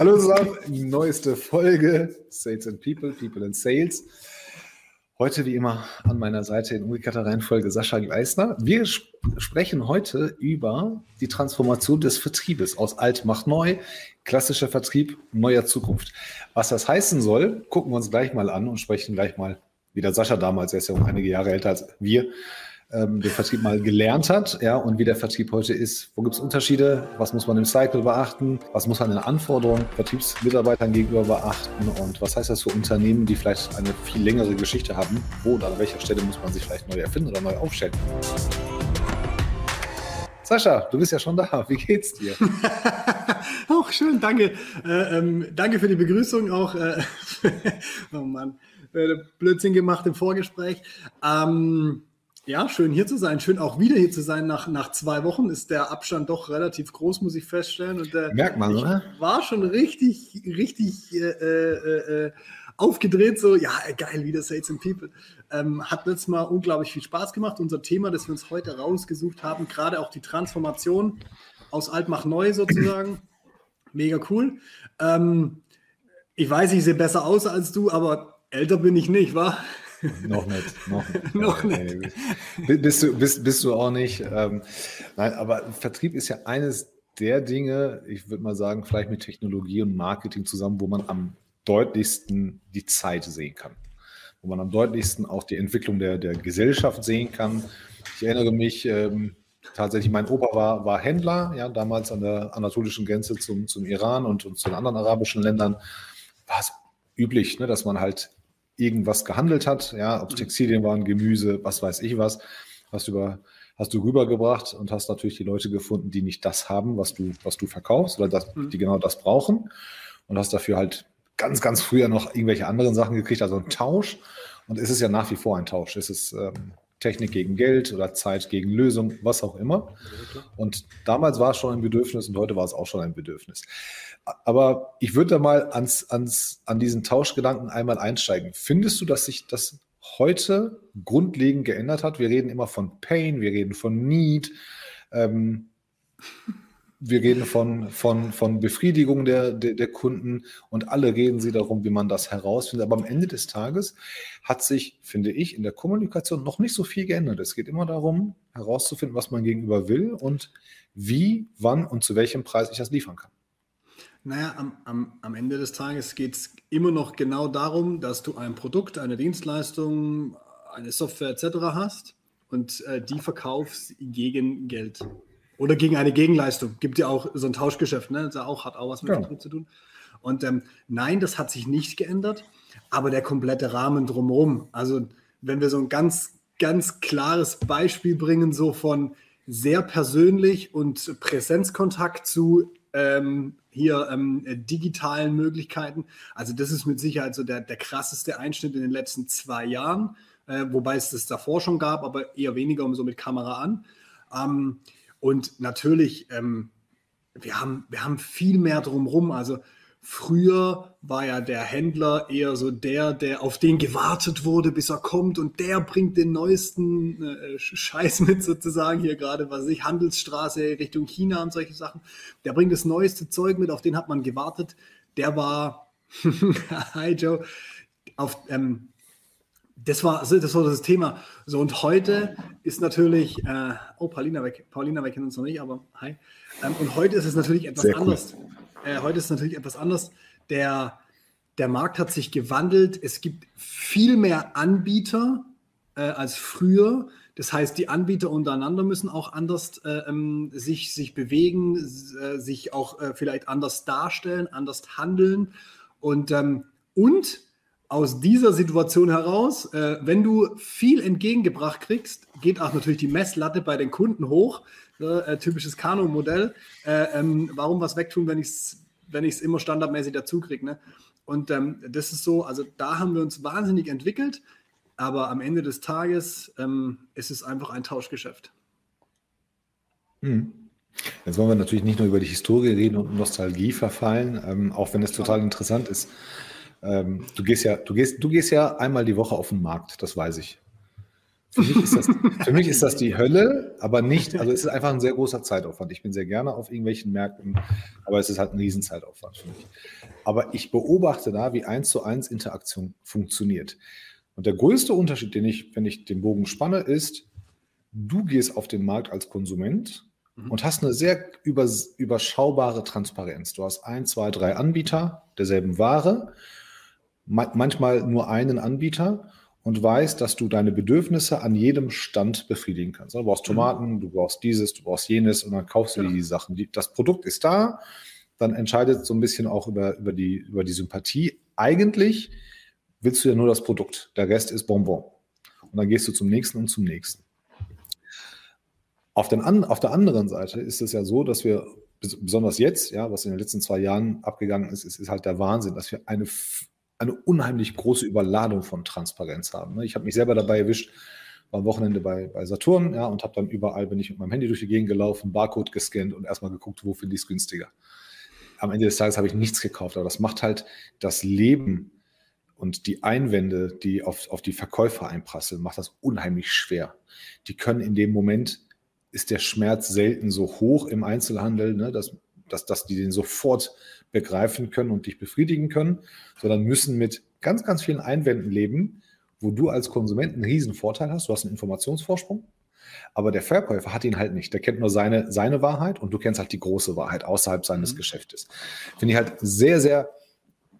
Hallo zusammen, neueste Folge Sales and People, People and Sales. Heute wie immer an meiner Seite in umgekehrter Reihenfolge Sascha Gleisner. Wir sprechen heute über die Transformation des Vertriebes aus alt macht neu, klassischer Vertrieb neuer Zukunft. Was das heißen soll, gucken wir uns gleich mal an und sprechen gleich mal, wie der Sascha damals, er ist ja um einige Jahre älter als wir, ähm, den Vertrieb mal gelernt hat, ja, und wie der Vertrieb heute ist. Wo gibt es Unterschiede? Was muss man im Cycle beachten? Was muss man in Anforderungen Vertriebsmitarbeitern gegenüber beachten? Und was heißt das für Unternehmen, die vielleicht eine viel längere Geschichte haben? Wo und an welcher Stelle muss man sich vielleicht neu erfinden oder neu aufstellen? Sascha, du bist ja schon da. Wie geht's dir? auch schön, danke. Äh, ähm, danke für die Begrüßung auch. Äh, oh Mann, äh, Blödsinn gemacht im Vorgespräch. Ähm, ja, schön hier zu sein. Schön auch wieder hier zu sein. Nach, nach zwei Wochen ist der Abstand doch relativ groß, muss ich feststellen. Und, äh, Merkt man, oder? War schon richtig, richtig äh, äh, äh, aufgedreht. So, ja, geil, wieder Sales and People. Ähm, hat letztes Mal unglaublich viel Spaß gemacht. Unser Thema, das wir uns heute rausgesucht haben, gerade auch die Transformation aus alt mach neu sozusagen. Mega cool. Ähm, ich weiß, ich sehe besser aus als du, aber älter bin ich nicht, wa? Noch nicht. Noch, noch nicht. bist, du, bist, bist du auch nicht. Ähm, nein, aber Vertrieb ist ja eines der Dinge, ich würde mal sagen, vielleicht mit Technologie und Marketing zusammen, wo man am deutlichsten die Zeit sehen kann. Wo man am deutlichsten auch die Entwicklung der, der Gesellschaft sehen kann. Ich erinnere mich, ähm, tatsächlich, mein Opa war, war Händler, ja, damals an der anatolischen Grenze zum, zum Iran und, und zu den anderen arabischen Ländern. War es üblich, ne, dass man halt irgendwas gehandelt hat, ja, ob es mhm. Textilien waren, Gemüse, was weiß ich was, hast du über, hast du rübergebracht und hast natürlich die Leute gefunden, die nicht das haben, was du, was du verkaufst oder das, mhm. die genau das brauchen und hast dafür halt ganz, ganz früher noch irgendwelche anderen Sachen gekriegt, also ein Tausch. Und es ist ja nach wie vor ein Tausch. Es ist ähm, Technik gegen Geld oder Zeit gegen Lösung, was auch immer. Und damals war es schon ein Bedürfnis und heute war es auch schon ein Bedürfnis. Aber ich würde da mal ans, ans, an diesen Tauschgedanken einmal einsteigen. Findest du, dass sich das heute grundlegend geändert hat? Wir reden immer von Pain, wir reden von Need. Ähm, wir reden von, von, von Befriedigung der, der, der, Kunden und alle reden sie darum, wie man das herausfindet. Aber am Ende des Tages hat sich, finde ich, in der Kommunikation noch nicht so viel geändert. Es geht immer darum, herauszufinden, was man gegenüber will und wie, wann und zu welchem Preis ich das liefern kann. Naja, am, am, am Ende des Tages geht es immer noch genau darum, dass du ein Produkt, eine Dienstleistung, eine Software etc. hast und äh, die verkaufst gegen Geld. Oder gegen eine Gegenleistung. Gibt ja auch so ein Tauschgeschäft, ne? Das auch, hat auch was mit ja. Vertrieb zu tun. Und ähm, nein, das hat sich nicht geändert, aber der komplette Rahmen drumherum. Also, wenn wir so ein ganz, ganz klares Beispiel bringen, so von sehr persönlich und Präsenzkontakt zu ähm, hier ähm, digitalen Möglichkeiten. Also, das ist mit Sicherheit so der, der krasseste Einschnitt in den letzten zwei Jahren, äh, wobei es das davor schon gab, aber eher weniger um so mit Kamera an. Ähm, und natürlich, ähm, wir, haben, wir haben viel mehr drumherum. Also früher war ja der Händler eher so der, der auf den gewartet wurde, bis er kommt und der bringt den neuesten äh, Scheiß mit sozusagen hier gerade, was ich, Handelsstraße Richtung China und solche Sachen. Der bringt das neueste Zeug mit, auf den hat man gewartet. Der war, hi Joe, auf, ähm, das war, das war das Thema. So, und heute ist natürlich, äh, oh, Paulina weg, Paulina weg kennen uns noch nicht, aber hi. Ähm, und heute ist es natürlich etwas Sehr anders. Cool. Äh, heute ist es natürlich etwas anders. Der, der Markt hat sich gewandelt. Es gibt viel mehr Anbieter äh, als früher. Das heißt, die Anbieter untereinander müssen auch anders äh, ähm, sich, sich bewegen, äh, sich auch äh, vielleicht anders darstellen, anders handeln. Und, ähm, und aus dieser Situation heraus, äh, wenn du viel entgegengebracht kriegst, geht auch natürlich die Messlatte bei den Kunden hoch. Äh, typisches Kano-Modell. Äh, ähm, warum was wegtun, wenn ich es wenn immer standardmäßig dazu kriege? Ne? Und ähm, das ist so, also da haben wir uns wahnsinnig entwickelt, aber am Ende des Tages ähm, ist es einfach ein Tauschgeschäft. Hm. Jetzt wollen wir natürlich nicht nur über die Historie reden und Nostalgie verfallen, ähm, auch wenn es total interessant ist. Ähm, du gehst ja, du gehst, du gehst ja einmal die Woche auf den Markt, das weiß ich. Für mich, ist das, für mich ist das die Hölle, aber nicht, also es ist einfach ein sehr großer Zeitaufwand. Ich bin sehr gerne auf irgendwelchen Märkten, aber es ist halt ein Riesenzeitaufwand für mich. Aber ich beobachte da, wie eins zu eins Interaktion funktioniert. Und der größte Unterschied, den ich, wenn ich den Bogen spanne, ist, du gehst auf den Markt als Konsument mhm. und hast eine sehr überschaubare Transparenz. Du hast ein, zwei, drei Anbieter derselben Ware, manchmal nur einen Anbieter und weißt, dass du deine Bedürfnisse an jedem Stand befriedigen kannst. Du brauchst mhm. Tomaten, du brauchst dieses, du brauchst jenes und dann kaufst du ja. die Sachen. Das Produkt ist da, dann entscheidet so ein bisschen auch über, über, die, über die Sympathie. Eigentlich willst du ja nur das Produkt, der Rest ist Bonbon. Und dann gehst du zum nächsten und zum nächsten. Auf, den, auf der anderen Seite ist es ja so, dass wir besonders jetzt, ja, was in den letzten zwei Jahren abgegangen ist, ist, ist halt der Wahnsinn, dass wir eine, eine unheimlich große Überladung von Transparenz haben. Ne? Ich habe mich selber dabei erwischt, war am Wochenende bei, bei Saturn, ja, und habe dann überall, bin ich mit meinem Handy durch die Gegend gelaufen, Barcode gescannt und erstmal geguckt, wo finde ich es günstiger. Am Ende des Tages habe ich nichts gekauft, aber das macht halt das Leben und die Einwände, die auf, auf die Verkäufer einprasseln, macht das unheimlich schwer. Die können in dem Moment ist der Schmerz selten so hoch im Einzelhandel, ne, dass, dass, dass die den sofort begreifen können und dich befriedigen können, sondern müssen mit ganz, ganz vielen Einwänden leben, wo du als Konsument einen riesen Vorteil hast. Du hast einen Informationsvorsprung, aber der Verkäufer hat ihn halt nicht. Der kennt nur seine, seine Wahrheit und du kennst halt die große Wahrheit außerhalb seines mhm. Geschäftes. Finde ich halt sehr, sehr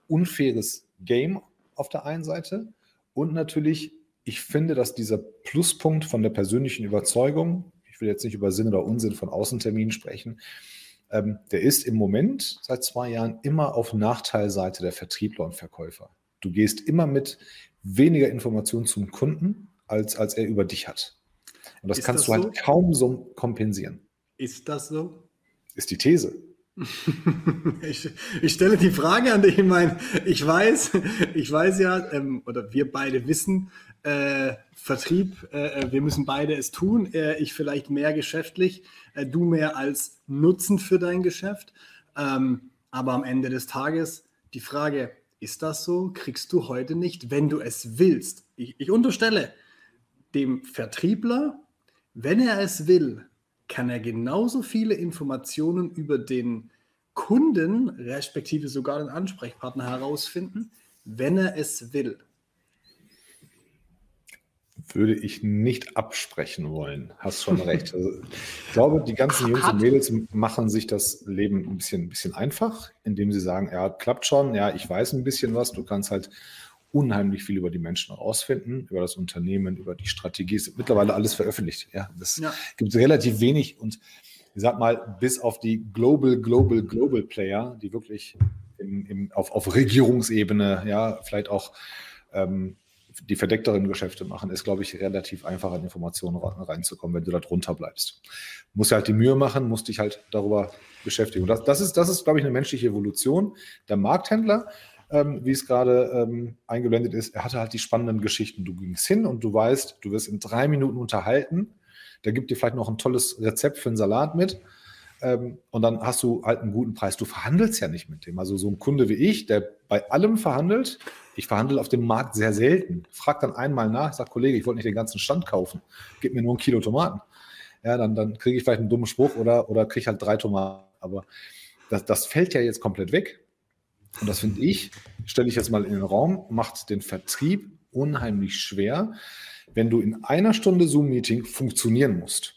unfaires Game auf der einen Seite und natürlich, ich finde, dass dieser Pluspunkt von der persönlichen Überzeugung, ich will jetzt nicht über Sinn oder Unsinn von Außenterminen sprechen, ähm, der ist im Moment seit zwei Jahren immer auf Nachteilseite der Vertriebler und Verkäufer. Du gehst immer mit weniger Informationen zum Kunden, als, als er über dich hat. Und das ist kannst das du halt so? kaum so kompensieren. Ist das so? Ist die These. ich, ich, stelle die Frage an dich, ich meine, ich weiß, ich weiß ja, ähm, oder wir beide wissen, äh, Vertrieb, äh, äh, wir müssen beide es tun. Äh, ich vielleicht mehr geschäftlich, äh, du mehr als Nutzen für dein Geschäft. Ähm, aber am Ende des Tages die Frage, ist das so? Kriegst du heute nicht, wenn du es willst. Ich, ich unterstelle dem Vertriebler, wenn er es will, kann er genauso viele Informationen über den Kunden, respektive sogar den Ansprechpartner herausfinden, wenn er es will würde ich nicht absprechen wollen. Hast schon recht. Also, ich glaube, die ganzen Jungs und Mädels machen sich das Leben ein bisschen, ein bisschen einfach, indem sie sagen, ja, klappt schon, ja, ich weiß ein bisschen was, du kannst halt unheimlich viel über die Menschen herausfinden, über das Unternehmen, über die Strategie. Es ist mittlerweile alles veröffentlicht. Ja, das ja. gibt relativ wenig und ich sag mal, bis auf die Global, Global, Global Player, die wirklich im, im, auf, auf Regierungsebene, ja, vielleicht auch ähm, die verdeckteren Geschäfte machen, ist, glaube ich, relativ einfach an Informationen reinzukommen, wenn du da drunter bleibst. Musst halt die Mühe machen, musst dich halt darüber beschäftigen. Und das, das ist, das ist, glaube ich, eine menschliche Evolution. Der Markthändler, ähm, wie es gerade ähm, eingeblendet ist, er hatte halt die spannenden Geschichten. Du gingst hin und du weißt, du wirst in drei Minuten unterhalten. Der gibt dir vielleicht noch ein tolles Rezept für einen Salat mit. Ähm, und dann hast du halt einen guten Preis. Du verhandelst ja nicht mit dem. Also so ein Kunde wie ich, der bei allem verhandelt, ich verhandle auf dem Markt sehr selten. Frag dann einmal nach, sag Kollege, ich wollte nicht den ganzen Stand kaufen, gib mir nur ein Kilo Tomaten. Ja, dann, dann kriege ich vielleicht einen dummen Spruch oder, oder kriege halt drei Tomaten. Aber das, das fällt ja jetzt komplett weg. Und das finde ich, stelle ich jetzt mal in den Raum, macht den Vertrieb unheimlich schwer, wenn du in einer Stunde Zoom-Meeting funktionieren musst.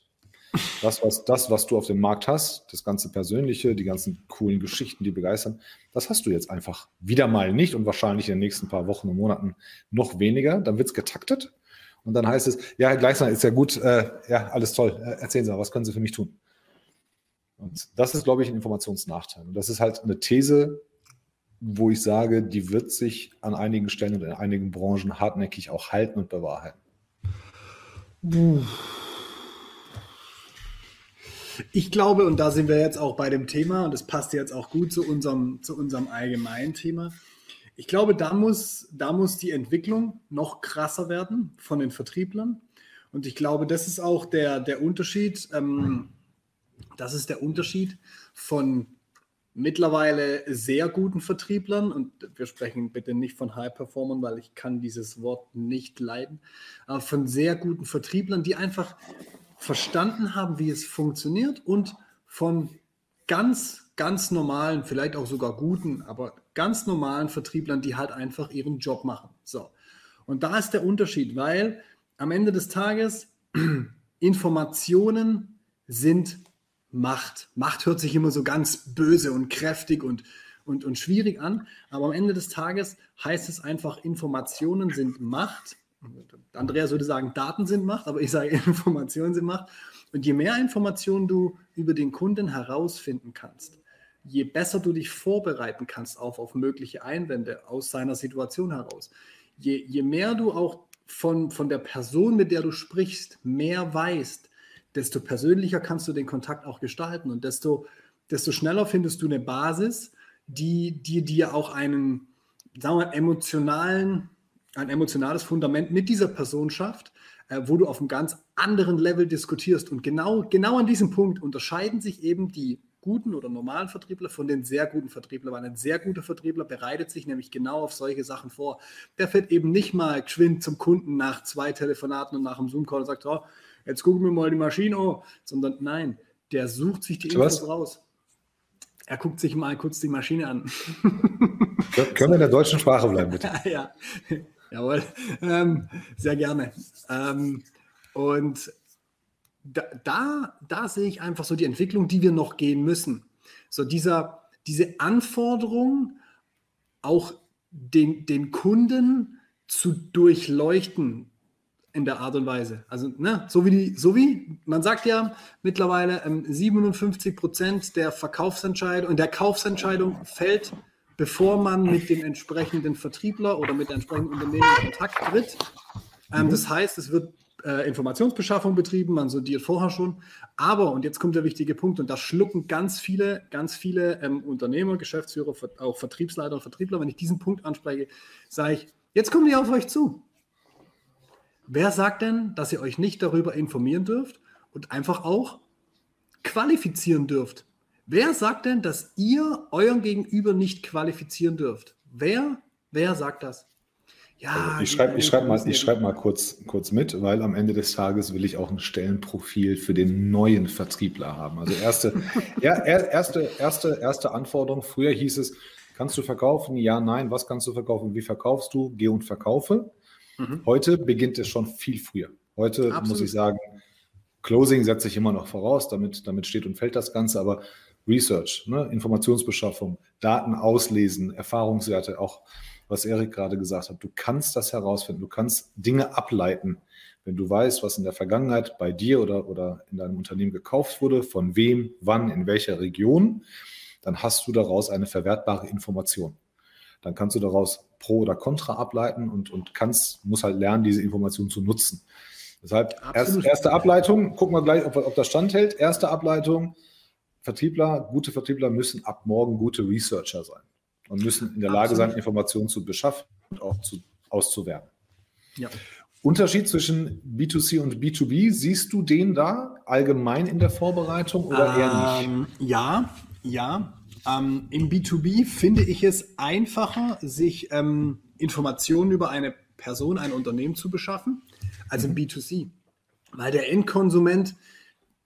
Das was, das, was du auf dem Markt hast, das ganze Persönliche, die ganzen coolen Geschichten, die begeistern, das hast du jetzt einfach wieder mal nicht und wahrscheinlich in den nächsten paar Wochen und Monaten noch weniger. Dann wird es getaktet und dann heißt es, ja, Herr Gleichner, ist ja gut, äh, ja, alles toll, äh, erzählen Sie mal, was können Sie für mich tun? Und das ist, glaube ich, ein Informationsnachteil. Und das ist halt eine These, wo ich sage, die wird sich an einigen Stellen und in einigen Branchen hartnäckig auch halten und bewahrheiten. Puh. Ich glaube, und da sind wir jetzt auch bei dem Thema, und das passt jetzt auch gut zu unserem, zu unserem allgemeinen Thema. Ich glaube, da muss, da muss die Entwicklung noch krasser werden von den Vertrieblern. Und ich glaube, das ist auch der, der Unterschied. Ähm, das ist der Unterschied von mittlerweile sehr guten Vertrieblern und wir sprechen bitte nicht von High Performern, weil ich kann dieses Wort nicht leiden, aber von sehr guten Vertrieblern, die einfach verstanden haben, wie es funktioniert und von ganz, ganz normalen, vielleicht auch sogar guten, aber ganz normalen Vertrieblern, die halt einfach ihren Job machen. So. Und da ist der Unterschied, weil am Ende des Tages Informationen sind Macht. Macht hört sich immer so ganz böse und kräftig und, und, und schwierig an, aber am Ende des Tages heißt es einfach, Informationen sind Macht. Andreas würde sagen, Daten sind Macht, aber ich sage, Informationen sind Macht. Und je mehr Informationen du über den Kunden herausfinden kannst, je besser du dich vorbereiten kannst auf, auf mögliche Einwände aus seiner Situation heraus, je, je mehr du auch von, von der Person, mit der du sprichst, mehr weißt, desto persönlicher kannst du den Kontakt auch gestalten und desto, desto schneller findest du eine Basis, die, die dir auch einen, sagen wir, emotionalen, ein emotionales Fundament mit dieser Person schafft, äh, wo du auf einem ganz anderen Level diskutierst. Und genau, genau an diesem Punkt unterscheiden sich eben die guten oder normalen Vertriebler von den sehr guten Vertrieblern, weil ein sehr guter Vertriebler bereitet sich nämlich genau auf solche Sachen vor. Der fährt eben nicht mal geschwind zum Kunden nach zwei Telefonaten und nach einem Zoom-Call und sagt, oh, jetzt gucken wir mal die Maschine an, sondern nein, der sucht sich die Infos raus. Er guckt sich mal kurz die Maschine an. Können wir in der deutschen Sprache bleiben, bitte? ja, jawohl. Ähm, sehr gerne. Ähm, und da, da, da, sehe ich einfach so die Entwicklung, die wir noch gehen müssen. So dieser, diese Anforderung, auch den, den Kunden zu durchleuchten, in der Art und Weise. Also, ne, so wie die, so wie, man sagt ja mittlerweile, ähm, 57 Prozent der Verkaufsentscheidung und der Kaufsentscheidung fällt, bevor man mit dem entsprechenden Vertriebler oder mit der entsprechenden Unternehmen in Kontakt tritt. Ähm. Das heißt, es wird äh, Informationsbeschaffung betrieben, man sondiert vorher schon. Aber, und jetzt kommt der wichtige Punkt, und da schlucken ganz viele, ganz viele ähm, Unternehmer, Geschäftsführer, auch Vertriebsleiter und Vertriebler, wenn ich diesen Punkt anspreche, sage ich, jetzt kommen die auf euch zu. Wer sagt denn, dass ihr euch nicht darüber informieren dürft und einfach auch qualifizieren dürft? Wer sagt denn, dass ihr euren Gegenüber nicht qualifizieren dürft? Wer, wer sagt das? Ja, also ich schreibe ich schreib mal, ich schreib mal kurz, kurz mit, weil am Ende des Tages will ich auch ein Stellenprofil für den neuen Vertriebler haben. Also erste, er, erste, erste, erste Anforderung. Früher hieß es, kannst du verkaufen? Ja, nein. Was kannst du verkaufen? Wie verkaufst du? Geh und verkaufe. Mhm. Heute beginnt es schon viel früher. Heute Absolut. muss ich sagen, Closing setze ich immer noch voraus, damit, damit steht und fällt das Ganze, aber Research, ne, Informationsbeschaffung, Daten auslesen, Erfahrungswerte, auch was Erik gerade gesagt hat, du kannst das herausfinden, du kannst Dinge ableiten, wenn du weißt, was in der Vergangenheit bei dir oder, oder in deinem Unternehmen gekauft wurde, von wem, wann, in welcher Region, dann hast du daraus eine verwertbare Information dann kannst du daraus Pro oder Contra ableiten und, und kannst, musst halt lernen, diese Information zu nutzen. Deshalb erst, erste Ableitung, gucken wir gleich, ob, ob das standhält. Erste Ableitung, Vertriebler, gute Vertriebler müssen ab morgen gute Researcher sein und müssen in der Lage Absolut. sein, Informationen zu beschaffen und auch zu, auszuwerten. Ja. Unterschied zwischen B2C und B2B, siehst du den da allgemein in der Vorbereitung oder ähm, eher nicht? Ja, ja. Ähm, Im B2B finde ich es einfacher, sich ähm, Informationen über eine Person, ein Unternehmen zu beschaffen, als im mhm. B2C, weil der Endkonsument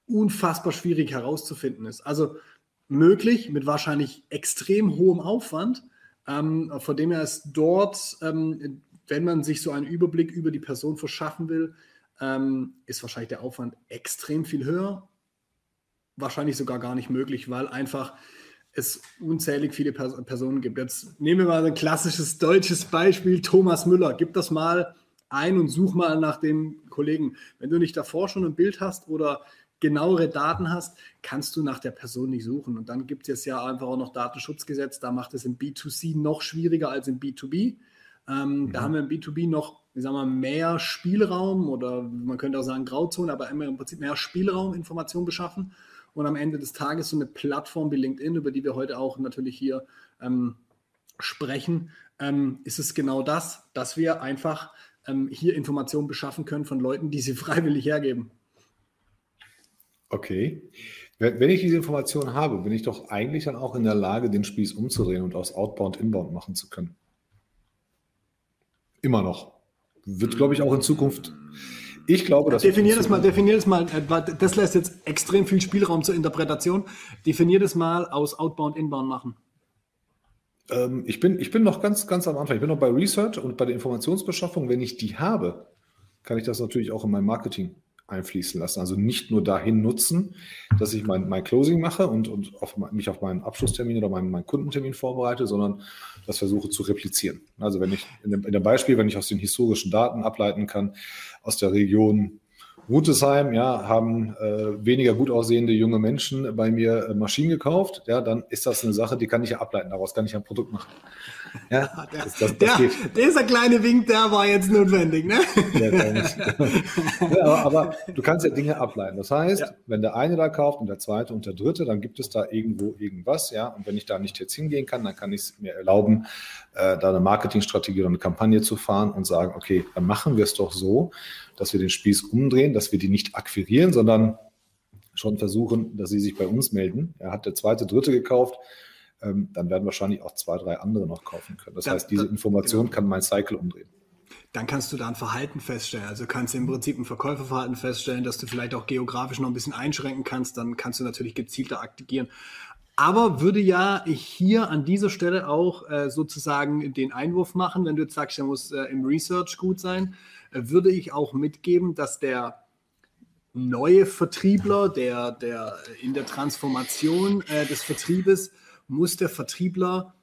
unfassbar schwierig herauszufinden ist. Also möglich mit wahrscheinlich extrem hohem Aufwand, ähm, von dem her ist dort, ähm, wenn man sich so einen Überblick über die Person verschaffen will, ähm, ist wahrscheinlich der Aufwand extrem viel höher, wahrscheinlich sogar gar nicht möglich, weil einfach es unzählig viele Pers Personen gibt. Jetzt nehmen wir mal ein klassisches deutsches Beispiel, Thomas Müller. Gib das mal ein und such mal nach dem Kollegen. Wenn du nicht davor schon ein Bild hast oder genauere Daten hast, kannst du nach der Person nicht suchen. Und dann gibt es jetzt ja einfach auch noch Datenschutzgesetz, da macht es im B2C noch schwieriger als im B2B. Ähm, mhm. Da haben wir im B2B noch, wie sagen wir, mehr Spielraum oder man könnte auch sagen Grauzone, aber immer im Prinzip mehr Spielraum, Informationen beschaffen und am Ende des Tages so eine Plattform wie LinkedIn, über die wir heute auch natürlich hier ähm, sprechen, ähm, ist es genau das, dass wir einfach ähm, hier Informationen beschaffen können von Leuten, die sie freiwillig hergeben. Okay. Wenn ich diese Information habe, bin ich doch eigentlich dann auch in der Lage, den Spieß umzudrehen und aus Outbound Inbound machen zu können. Immer noch. Wird, glaube ich, auch in Zukunft. Ich glaube, dass. Definier das mal, definier das mal. Äh, das lässt jetzt extrem viel Spielraum zur Interpretation. Definier das mal aus Outbound, Inbound machen. Ähm, ich, bin, ich bin noch ganz, ganz am Anfang. Ich bin noch bei Research und bei der Informationsbeschaffung. Wenn ich die habe, kann ich das natürlich auch in mein Marketing einfließen lassen. Also nicht nur dahin nutzen, dass ich mein, mein Closing mache und, und auf, mich auf meinen Abschlusstermin oder meinen, meinen Kundentermin vorbereite, sondern das versuche zu replizieren. Also wenn ich in dem, in dem Beispiel, wenn ich aus den historischen Daten ableiten kann, aus der Region Rutesheim, ja, haben äh, weniger gut aussehende junge Menschen bei mir äh, Maschinen gekauft, ja, dann ist das eine Sache, die kann ich ja ableiten, daraus kann ich ein Produkt machen. Ja, der, das, das, das der, dieser kleine Wink, der war jetzt notwendig, ne? ja, aber, aber, du kannst ja Dinge ableiten. Das heißt, ja. wenn der eine da kauft und der zweite und der dritte, dann gibt es da irgendwo irgendwas, ja. Und wenn ich da nicht jetzt hingehen kann, dann kann ich es mir erlauben, äh, da eine Marketingstrategie oder eine Kampagne zu fahren und sagen, okay, dann machen wir es doch so, dass wir den Spieß umdrehen, dass wir die nicht akquirieren, sondern schon versuchen, dass sie sich bei uns melden. Er hat der zweite, dritte gekauft ähm, dann werden wahrscheinlich auch zwei, drei andere noch kaufen können. Das da, heißt, diese Information genau. kann mein Cycle umdrehen. Dann kannst du da ein Verhalten feststellen. Also kannst du im Prinzip ein Verkäuferverhalten feststellen, dass du vielleicht auch geografisch noch ein bisschen einschränken kannst. Dann kannst du natürlich gezielter aktivieren. Aber würde ja hier an dieser Stelle auch äh, sozusagen den Einwurf machen, wenn du jetzt sagst, er muss äh, im Research gut sein, würde ich auch mitgeben, dass der neue Vertriebler, der, der in der Transformation äh, des Vertriebes muss der Vertriebler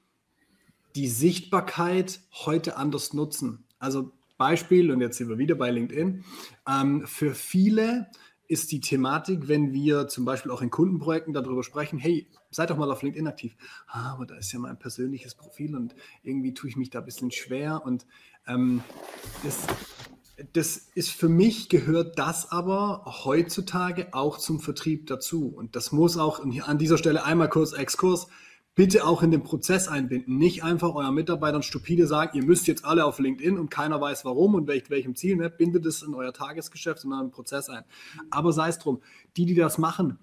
die Sichtbarkeit heute anders nutzen. Also Beispiel, und jetzt sind wir wieder bei LinkedIn, ähm, für viele ist die Thematik, wenn wir zum Beispiel auch in Kundenprojekten darüber sprechen, hey, seid doch mal auf LinkedIn aktiv. Ah, aber da ist ja mein persönliches Profil und irgendwie tue ich mich da ein bisschen schwer. Und ähm, das, das ist für mich, gehört das aber heutzutage auch zum Vertrieb dazu. Und das muss auch an dieser Stelle einmal kurz Exkurs bitte auch in den Prozess einbinden. Nicht einfach euren Mitarbeitern stupide sagen, ihr müsst jetzt alle auf LinkedIn und keiner weiß warum und welch, welchem Ziel. Ne? Bindet es in euer Tagesgeschäft und euren Prozess ein. Aber sei es drum, die, die das machen,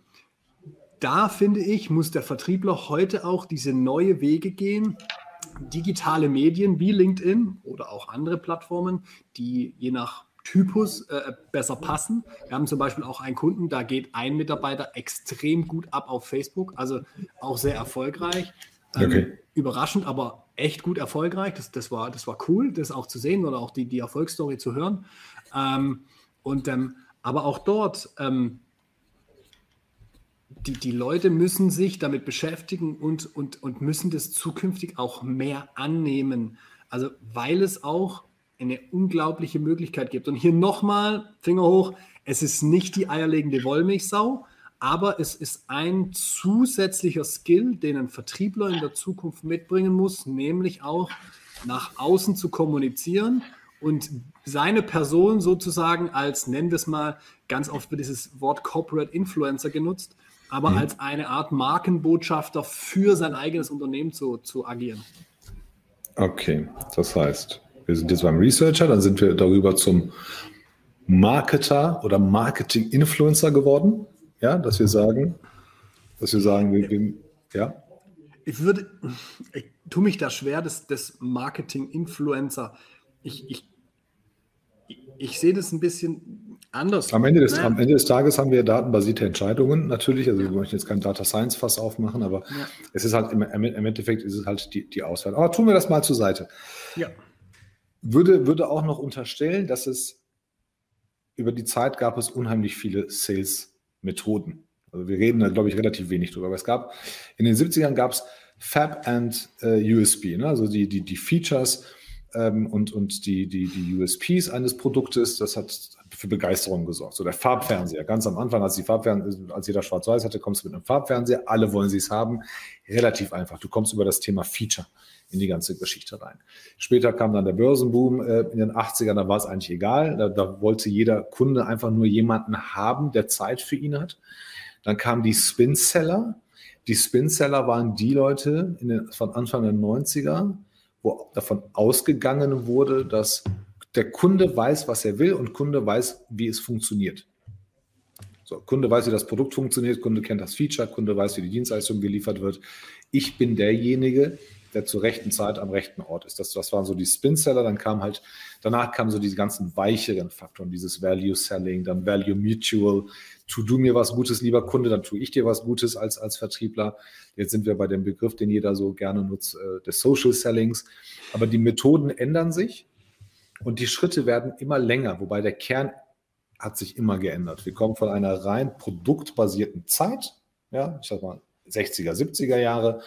da finde ich, muss der Vertriebler heute auch diese neue Wege gehen. Digitale Medien wie LinkedIn oder auch andere Plattformen, die je nach Typus äh, besser passen. Wir haben zum Beispiel auch einen Kunden, da geht ein Mitarbeiter extrem gut ab auf Facebook, also auch sehr erfolgreich. Ähm, okay. Überraschend, aber echt gut erfolgreich. Das, das, war, das war cool, das auch zu sehen oder auch die, die Erfolgsstory zu hören. Ähm, und, ähm, aber auch dort, ähm, die, die Leute müssen sich damit beschäftigen und, und, und müssen das zukünftig auch mehr annehmen. Also weil es auch eine unglaubliche Möglichkeit gibt. Und hier nochmal, Finger hoch, es ist nicht die eierlegende Wollmilchsau, aber es ist ein zusätzlicher Skill, den ein Vertriebler in der Zukunft mitbringen muss, nämlich auch nach außen zu kommunizieren und seine Person sozusagen als, nennen wir es mal, ganz oft wird dieses Wort Corporate Influencer genutzt, aber mhm. als eine Art Markenbotschafter für sein eigenes Unternehmen zu, zu agieren. Okay, das heißt, wir sind jetzt beim Researcher, dann sind wir darüber zum Marketer oder Marketing-Influencer geworden. Ja, dass wir sagen, dass wir sagen, wir, wir, ja. Ich würde, ich tue mich da schwer, das, das Marketing-Influencer. Ich, ich, ich sehe das ein bisschen anders. Am Ende, des, naja. am Ende des Tages haben wir datenbasierte Entscheidungen natürlich. Also wir möchten jetzt kein Data Science Fass aufmachen, aber ja. es ist halt im, im, Endeffekt ist es halt die, die Auswahl. Aber tun wir das mal zur Seite. Ja würde, würde auch noch unterstellen, dass es über die Zeit gab es unheimlich viele Sales-Methoden. Also wir reden da, glaube ich, relativ wenig drüber. Aber es gab, in den 70ern gab es Fab and äh, USB, ne? also die, die, die Features ähm, und, und die, die, die USPs eines Produktes, das hat für Begeisterung gesorgt. So der Farbfernseher, ganz am Anfang, als, die Farbfern als jeder schwarz-weiß hatte, kommst du mit einem Farbfernseher, alle wollen sie es haben. Relativ einfach. Du kommst über das Thema Feature in die ganze Geschichte rein. Später kam dann der Börsenboom äh, in den 80ern, da war es eigentlich egal. Da, da wollte jeder Kunde einfach nur jemanden haben, der Zeit für ihn hat. Dann kamen die Spin-Seller. Die Spin-Seller waren die Leute in den, von Anfang der 90er, wo davon ausgegangen wurde, dass der Kunde weiß, was er will und Kunde weiß, wie es funktioniert. So, Kunde weiß, wie das Produkt funktioniert, Kunde kennt das Feature, Kunde weiß, wie die Dienstleistung geliefert wird. Ich bin derjenige, der zur rechten Zeit am rechten Ort ist. Das, das waren so die Spin-Seller, dann kam halt, danach kamen so diese ganzen weicheren Faktoren, dieses Value-Selling, dann Value Mutual, tu du mir was Gutes, lieber Kunde, dann tue ich dir was Gutes als, als Vertriebler. Jetzt sind wir bei dem Begriff, den jeder so gerne nutzt, äh, des Social Sellings. Aber die Methoden ändern sich und die Schritte werden immer länger, wobei der Kern hat sich immer geändert. Wir kommen von einer rein produktbasierten Zeit, ja, ich sag mal 60er, 70er Jahre,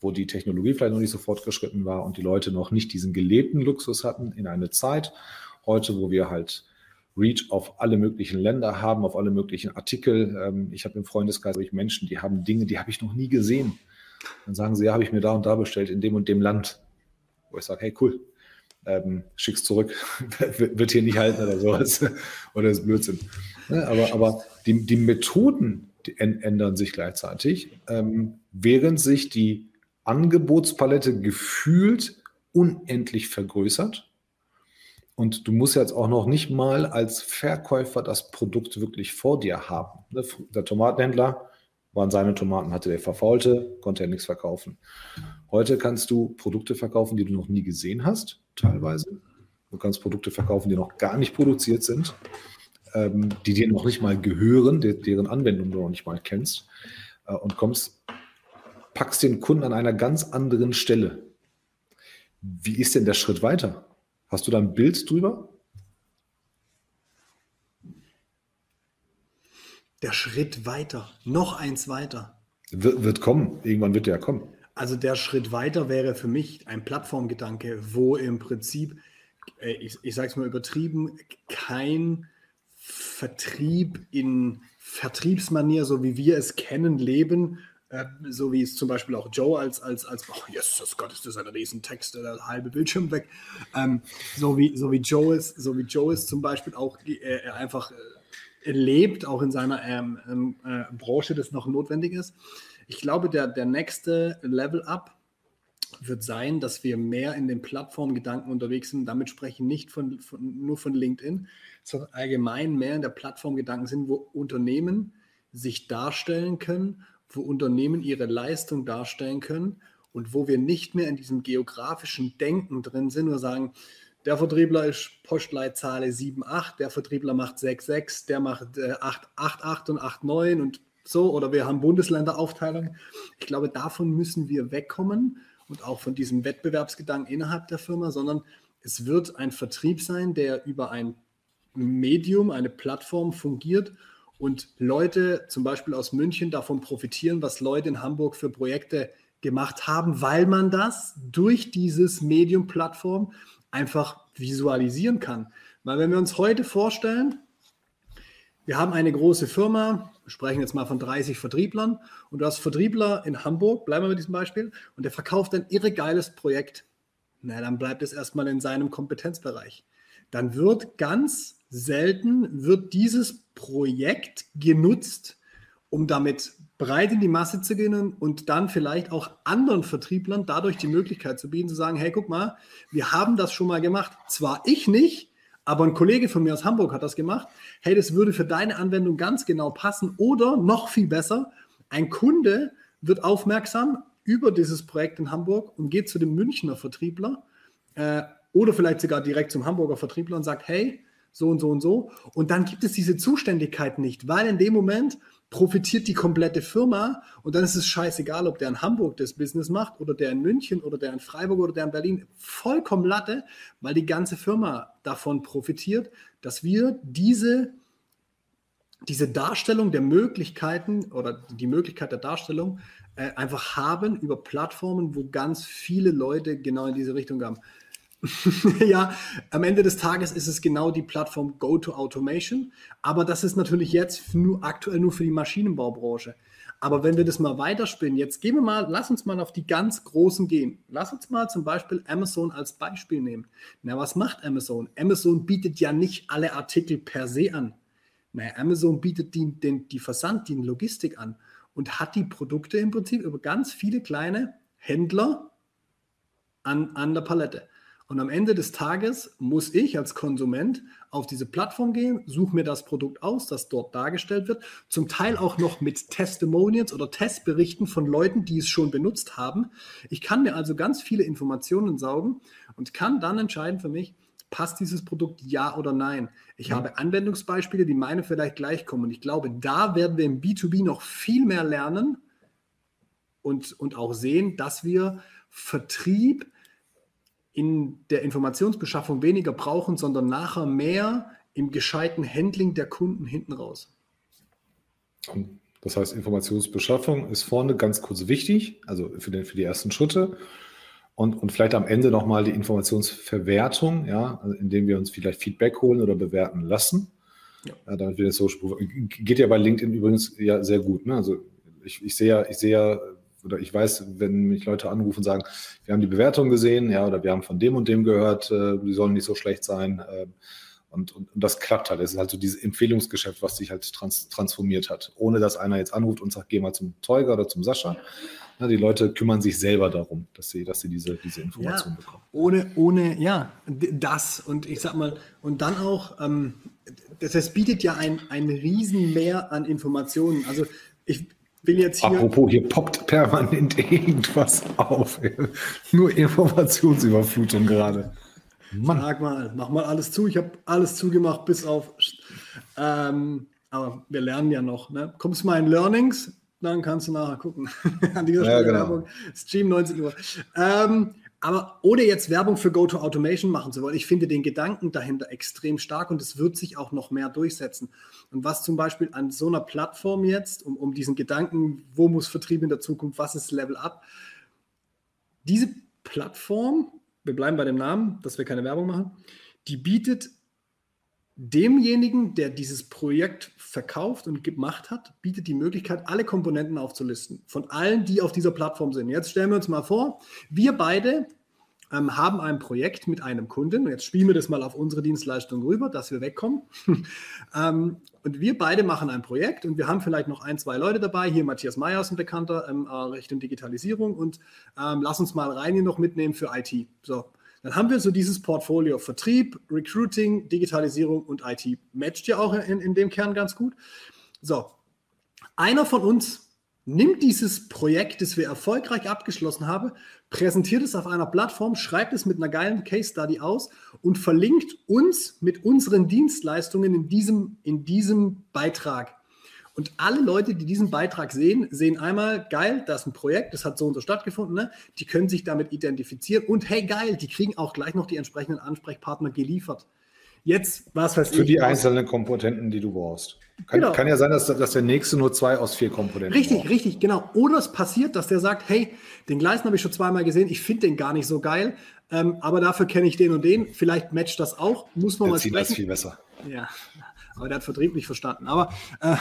wo die Technologie vielleicht noch nicht so fortgeschritten war und die Leute noch nicht diesen gelebten Luxus hatten, in eine Zeit heute, wo wir halt Reach auf alle möglichen Länder haben, auf alle möglichen Artikel. Ähm, ich habe im Freundeskreis Menschen, die haben Dinge, die habe ich noch nie gesehen. Dann sagen sie, ja, habe ich mir da und da bestellt, in dem und dem Land. Wo ich sage, hey, cool, ähm, schick's zurück, wird hier nicht halten oder sowas. oder ist Blödsinn. aber aber die, die Methoden die ändern sich gleichzeitig, ähm, während sich die Angebotspalette gefühlt unendlich vergrößert. Und du musst jetzt auch noch nicht mal als Verkäufer das Produkt wirklich vor dir haben. Ne, der Tomatenhändler waren seine Tomaten, hatte der verfaulte, konnte er nichts verkaufen. Heute kannst du Produkte verkaufen, die du noch nie gesehen hast, teilweise. Du kannst Produkte verkaufen, die noch gar nicht produziert sind, ähm, die dir noch nicht mal gehören, deren Anwendung du noch nicht mal kennst äh, und kommst packst den Kunden an einer ganz anderen Stelle. Wie ist denn der Schritt weiter? Hast du da ein Bild drüber? Der Schritt weiter, noch eins weiter. Wir, wird kommen, irgendwann wird der kommen. Also der Schritt weiter wäre für mich ein Plattformgedanke, wo im Prinzip, äh, ich, ich sage es mal übertrieben, kein Vertrieb in Vertriebsmanier, so wie wir es kennen, leben, äh, so wie es zum Beispiel auch Joe als, als, als oh, Jesus Gott, ist das ein Riesentext, der halbe Bildschirm weg. Ähm, so, wie, so, wie Joe ist, so wie Joe ist zum Beispiel auch äh, einfach lebt, auch in seiner ähm, ähm, äh, Branche, das noch notwendig ist. Ich glaube, der, der nächste Level-Up wird sein, dass wir mehr in den Plattformgedanken unterwegs sind. Damit spreche ich nicht von, von, nur von LinkedIn, sondern allgemein mehr in der Plattformgedanken sind, wo Unternehmen sich darstellen können wo Unternehmen ihre Leistung darstellen können und wo wir nicht mehr in diesem geografischen Denken drin sind, nur sagen, der Vertriebler ist Postleitzahl 7,8, der Vertriebler macht 6,6, der macht äh, 8,8 und 8,9 und so, oder wir haben Bundesländeraufteitung. Ich glaube, davon müssen wir wegkommen und auch von diesem Wettbewerbsgedanken innerhalb der Firma, sondern es wird ein Vertrieb sein, der über ein Medium, eine Plattform fungiert und Leute zum Beispiel aus München davon profitieren, was Leute in Hamburg für Projekte gemacht haben, weil man das durch dieses Medium-Plattform einfach visualisieren kann. Weil wenn wir uns heute vorstellen, wir haben eine große Firma, wir sprechen jetzt mal von 30 Vertrieblern und du hast Vertriebler in Hamburg, bleiben wir mit diesem Beispiel, und der verkauft ein irre geiles Projekt. Na, dann bleibt es erstmal in seinem Kompetenzbereich. Dann wird ganz selten wird dieses Projekt genutzt, um damit breit in die Masse zu gehen und dann vielleicht auch anderen Vertrieblern dadurch die Möglichkeit zu bieten, zu sagen, hey, guck mal, wir haben das schon mal gemacht. Zwar ich nicht, aber ein Kollege von mir aus Hamburg hat das gemacht. Hey, das würde für deine Anwendung ganz genau passen. Oder noch viel besser, ein Kunde wird aufmerksam über dieses Projekt in Hamburg und geht zu dem Münchner Vertriebler äh, oder vielleicht sogar direkt zum Hamburger Vertriebler und sagt, hey, so und so und so. Und dann gibt es diese Zuständigkeit nicht, weil in dem Moment profitiert die komplette Firma und dann ist es scheißegal, ob der in Hamburg das Business macht oder der in München oder der in Freiburg oder der in Berlin. Vollkommen Latte, weil die ganze Firma davon profitiert, dass wir diese, diese Darstellung der Möglichkeiten oder die Möglichkeit der Darstellung äh, einfach haben über Plattformen, wo ganz viele Leute genau in diese Richtung haben. ja, am Ende des Tages ist es genau die Plattform Go-to-Automation, aber das ist natürlich jetzt nur, aktuell nur für die Maschinenbaubranche. Aber wenn wir das mal weiterspinnen, jetzt gehen wir mal, lass uns mal auf die ganz Großen gehen. Lass uns mal zum Beispiel Amazon als Beispiel nehmen. Na, was macht Amazon? Amazon bietet ja nicht alle Artikel per se an. Na, Amazon bietet die, den, die Versand, die Logistik an und hat die Produkte im Prinzip über ganz viele kleine Händler an, an der Palette. Und am Ende des Tages muss ich als Konsument auf diese Plattform gehen, suche mir das Produkt aus, das dort dargestellt wird, zum Teil auch noch mit Testimonials oder Testberichten von Leuten, die es schon benutzt haben. Ich kann mir also ganz viele Informationen saugen und kann dann entscheiden für mich, passt dieses Produkt ja oder nein. Ich ja. habe Anwendungsbeispiele, die meine vielleicht gleich kommen. Und ich glaube, da werden wir im B2B noch viel mehr lernen und, und auch sehen, dass wir Vertrieb in der Informationsbeschaffung weniger brauchen, sondern nachher mehr im gescheiten Handling der Kunden hinten raus. Das heißt, Informationsbeschaffung ist vorne ganz kurz wichtig, also für, den, für die ersten Schritte. Und, und vielleicht am Ende nochmal die Informationsverwertung, ja, also indem wir uns vielleicht Feedback holen oder bewerten lassen. Ja. Ja, damit wir das so geht ja bei LinkedIn übrigens ja sehr gut. Ne? Also ich, ich sehe ja, ich sehe ja oder ich weiß, wenn mich Leute anrufen und sagen, wir haben die Bewertung gesehen, ja, oder wir haben von dem und dem gehört, äh, die sollen nicht so schlecht sein. Äh, und, und, und, das klappt halt. Es ist halt so dieses Empfehlungsgeschäft, was sich halt trans transformiert hat. Ohne dass einer jetzt anruft und sagt, geh mal zum Teuger oder zum Sascha. Ja, die Leute kümmern sich selber darum, dass sie, dass sie diese, diese Information ja, bekommen. Ohne, ohne, ja, das. Und ich sag mal, und dann auch, ähm, das, das bietet ja ein, ein Riesenmehr an Informationen. Also ich, will jetzt hier. Apropos, hier poppt permanent irgendwas auf. Nur Informationsüberflutung gerade. Mann. Sag mal, mach mal alles zu. Ich habe alles zugemacht, bis auf. Ähm, aber wir lernen ja noch. Ne? Kommst du mal in Learnings, dann kannst du nachher gucken. An dieser Stelle ja, genau. Werbung. Stream 19 Uhr. Ähm, aber ohne jetzt Werbung für Go-to-Automation machen zu wollen, ich finde den Gedanken dahinter extrem stark und es wird sich auch noch mehr durchsetzen. Und was zum Beispiel an so einer Plattform jetzt, um, um diesen Gedanken, wo muss Vertrieb in der Zukunft, was ist Level Up, diese Plattform, wir bleiben bei dem Namen, dass wir keine Werbung machen, die bietet demjenigen, der dieses Projekt verkauft und gemacht hat, bietet die Möglichkeit, alle Komponenten aufzulisten. Von allen, die auf dieser Plattform sind. Jetzt stellen wir uns mal vor, wir beide ähm, haben ein Projekt mit einem Kunden. Und jetzt spielen wir das mal auf unsere Dienstleistung rüber, dass wir wegkommen. ähm, und wir beide machen ein Projekt und wir haben vielleicht noch ein, zwei Leute dabei. Hier Matthias Meyer ist ein Bekannter, ähm, äh, Richtung Digitalisierung. Und ähm, lass uns mal rein noch mitnehmen für IT. So, dann haben wir so dieses Portfolio Vertrieb, Recruiting, Digitalisierung und IT. Matcht ja auch in, in dem Kern ganz gut. So, einer von uns nimmt dieses Projekt, das wir erfolgreich abgeschlossen haben, präsentiert es auf einer Plattform, schreibt es mit einer geilen Case Study aus und verlinkt uns mit unseren Dienstleistungen in diesem, in diesem Beitrag. Und alle Leute, die diesen Beitrag sehen, sehen einmal, geil, das ist ein Projekt, das hat so und so stattgefunden, ne? die können sich damit identifizieren und hey, geil, die kriegen auch gleich noch die entsprechenden Ansprechpartner geliefert. Jetzt, was weiß Für ich. Für die einzelnen Komponenten, die du brauchst. Kann, genau. kann ja sein, dass, dass der nächste nur zwei aus vier Komponenten Richtig, braucht. richtig, genau. Oder es passiert, dass der sagt, hey, den Gleisen habe ich schon zweimal gesehen, ich finde den gar nicht so geil, ähm, aber dafür kenne ich den und den. Vielleicht matcht das auch, muss man der mal sprechen. Das viel besser. Ja, aber der hat Vertrieb nicht verstanden. Aber, äh,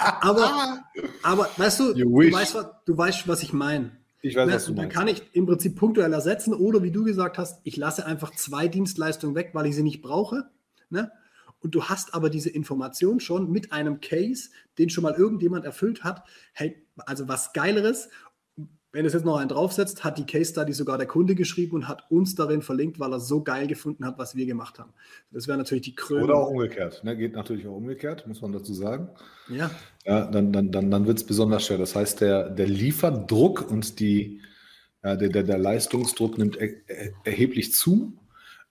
aber, aber weißt du, du weißt, was, du weißt, was ich meine. Ich weiß, ne? was du meinst. Dann kann ich im Prinzip punktuell ersetzen oder wie du gesagt hast, ich lasse einfach zwei Dienstleistungen weg, weil ich sie nicht brauche. Ne? Und du hast aber diese Information schon mit einem Case, den schon mal irgendjemand erfüllt hat. Hey, also was Geileres wenn es jetzt noch einen draufsetzt, hat die Case Study sogar der Kunde geschrieben und hat uns darin verlinkt, weil er so geil gefunden hat, was wir gemacht haben. Das wäre natürlich die Krönung. Oder auch umgekehrt. Ne? Geht natürlich auch umgekehrt, muss man dazu sagen. Ja. ja dann dann, dann, dann wird es besonders schwer. Das heißt, der, der Lieferdruck und die, ja, der, der, der Leistungsdruck nimmt er, er, erheblich zu.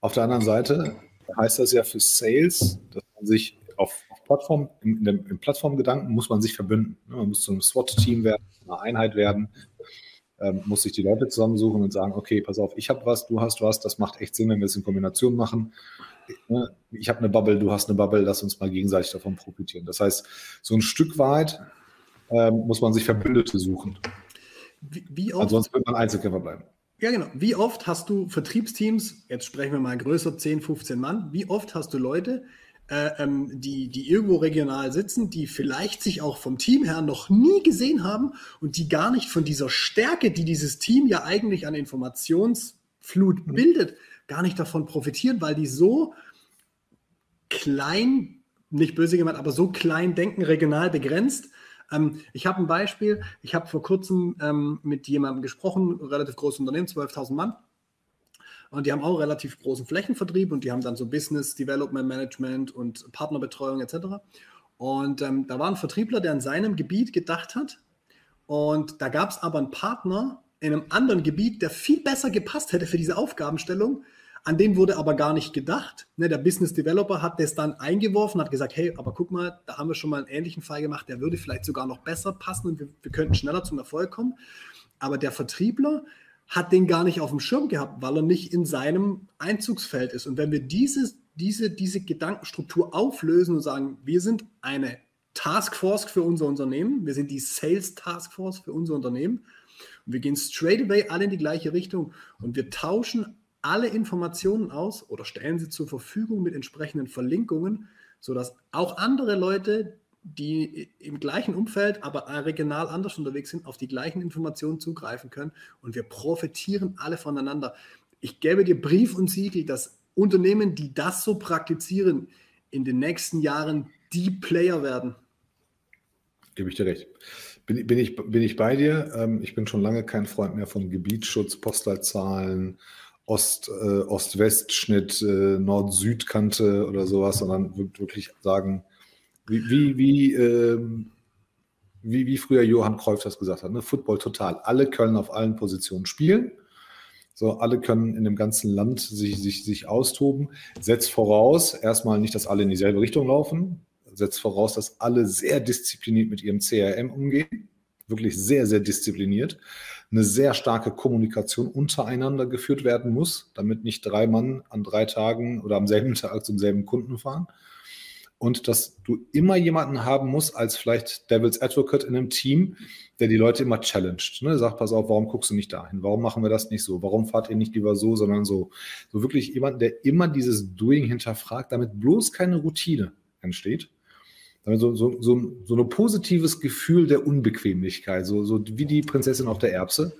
Auf der anderen Seite heißt das ja für Sales, dass man sich auf, auf Plattform, im, im Plattformgedanken muss man sich verbünden. Ne? Man muss zu einem SWAT-Team werden, eine Einheit werden ähm, muss sich die Leute zusammensuchen und sagen, okay, pass auf, ich habe was, du hast was, das macht echt Sinn, wenn wir es in Kombination machen. Ne, ich habe eine Bubble, du hast eine Bubble, lass uns mal gegenseitig davon profitieren. Das heißt, so ein Stück weit ähm, muss man sich Verbündete suchen. Wie, wie oft, Ansonsten wird man Einzelkämpfer bleiben. Ja, genau. Wie oft hast du Vertriebsteams, jetzt sprechen wir mal größer, 10, 15 Mann, wie oft hast du Leute, ähm, die, die irgendwo regional sitzen, die vielleicht sich auch vom Team her noch nie gesehen haben und die gar nicht von dieser Stärke, die dieses Team ja eigentlich an Informationsflut mhm. bildet, gar nicht davon profitieren, weil die so klein, nicht böse gemeint, aber so klein denken, regional begrenzt, Ähm, ich habe ein Beispiel. Ich habe vor kurzem ähm, mit jemandem gesprochen, relativ großes Unternehmen, 12.000 Mann. Und die haben auch relativ großen Flächenvertrieb und die haben dann so Business Development Management und Partnerbetreuung etc. Und ähm, da war ein Vertriebler, der in seinem Gebiet gedacht hat. Und da gab es aber einen Partner in einem anderen Gebiet, der viel besser gepasst hätte für diese Aufgabenstellung. An den wurde aber gar nicht gedacht. Ne, der Business Developer hat das dann eingeworfen, hat gesagt, hey, aber guck mal, da haben wir schon mal einen ähnlichen Fall gemacht, der würde vielleicht sogar noch besser passen und wir, wir könnten schneller zum Erfolg kommen. Aber der Vertriebler, hat den gar nicht auf dem Schirm gehabt, weil er nicht in seinem Einzugsfeld ist. Und wenn wir dieses, diese, diese Gedankenstruktur auflösen und sagen, wir sind eine Taskforce für unser Unternehmen, wir sind die Sales Taskforce für unser Unternehmen und wir gehen straight away alle in die gleiche Richtung und wir tauschen alle Informationen aus oder stellen sie zur Verfügung mit entsprechenden Verlinkungen, sodass auch andere Leute, die im gleichen Umfeld, aber regional anders unterwegs sind, auf die gleichen Informationen zugreifen können und wir profitieren alle voneinander. Ich gebe dir Brief und Siegel, dass Unternehmen, die das so praktizieren, in den nächsten Jahren die Player werden. Gebe ich dir recht. Bin, bin, ich, bin ich bei dir? Ähm, ich bin schon lange kein Freund mehr von Gebietsschutz, Postleitzahlen, Ost, äh, Ost-West-Schnitt, äh, Nord-Süd-Kante oder sowas, sondern wirklich sagen, wie, wie, ähm, wie, wie früher Johann Cruyff das gesagt hat, ne? Football total. Alle können auf allen Positionen spielen. So, alle können in dem ganzen Land sich, sich, sich austoben. Setzt voraus, erstmal nicht, dass alle in dieselbe Richtung laufen. Setzt voraus, dass alle sehr diszipliniert mit ihrem CRM umgehen. Wirklich sehr, sehr diszipliniert. Eine sehr starke Kommunikation untereinander geführt werden muss, damit nicht drei Mann an drei Tagen oder am selben Tag zum selben Kunden fahren und dass du immer jemanden haben musst, als vielleicht Devil's Advocate in einem Team, der die Leute immer challenged. Ne? Sagt, pass auf, warum guckst du nicht dahin? Warum machen wir das nicht so? Warum fahrt ihr nicht lieber so, sondern so? So wirklich jemand, der immer dieses Doing hinterfragt, damit bloß keine Routine entsteht. Damit so, so, so, so ein positives Gefühl der Unbequemlichkeit, so, so wie die Prinzessin auf der Erbse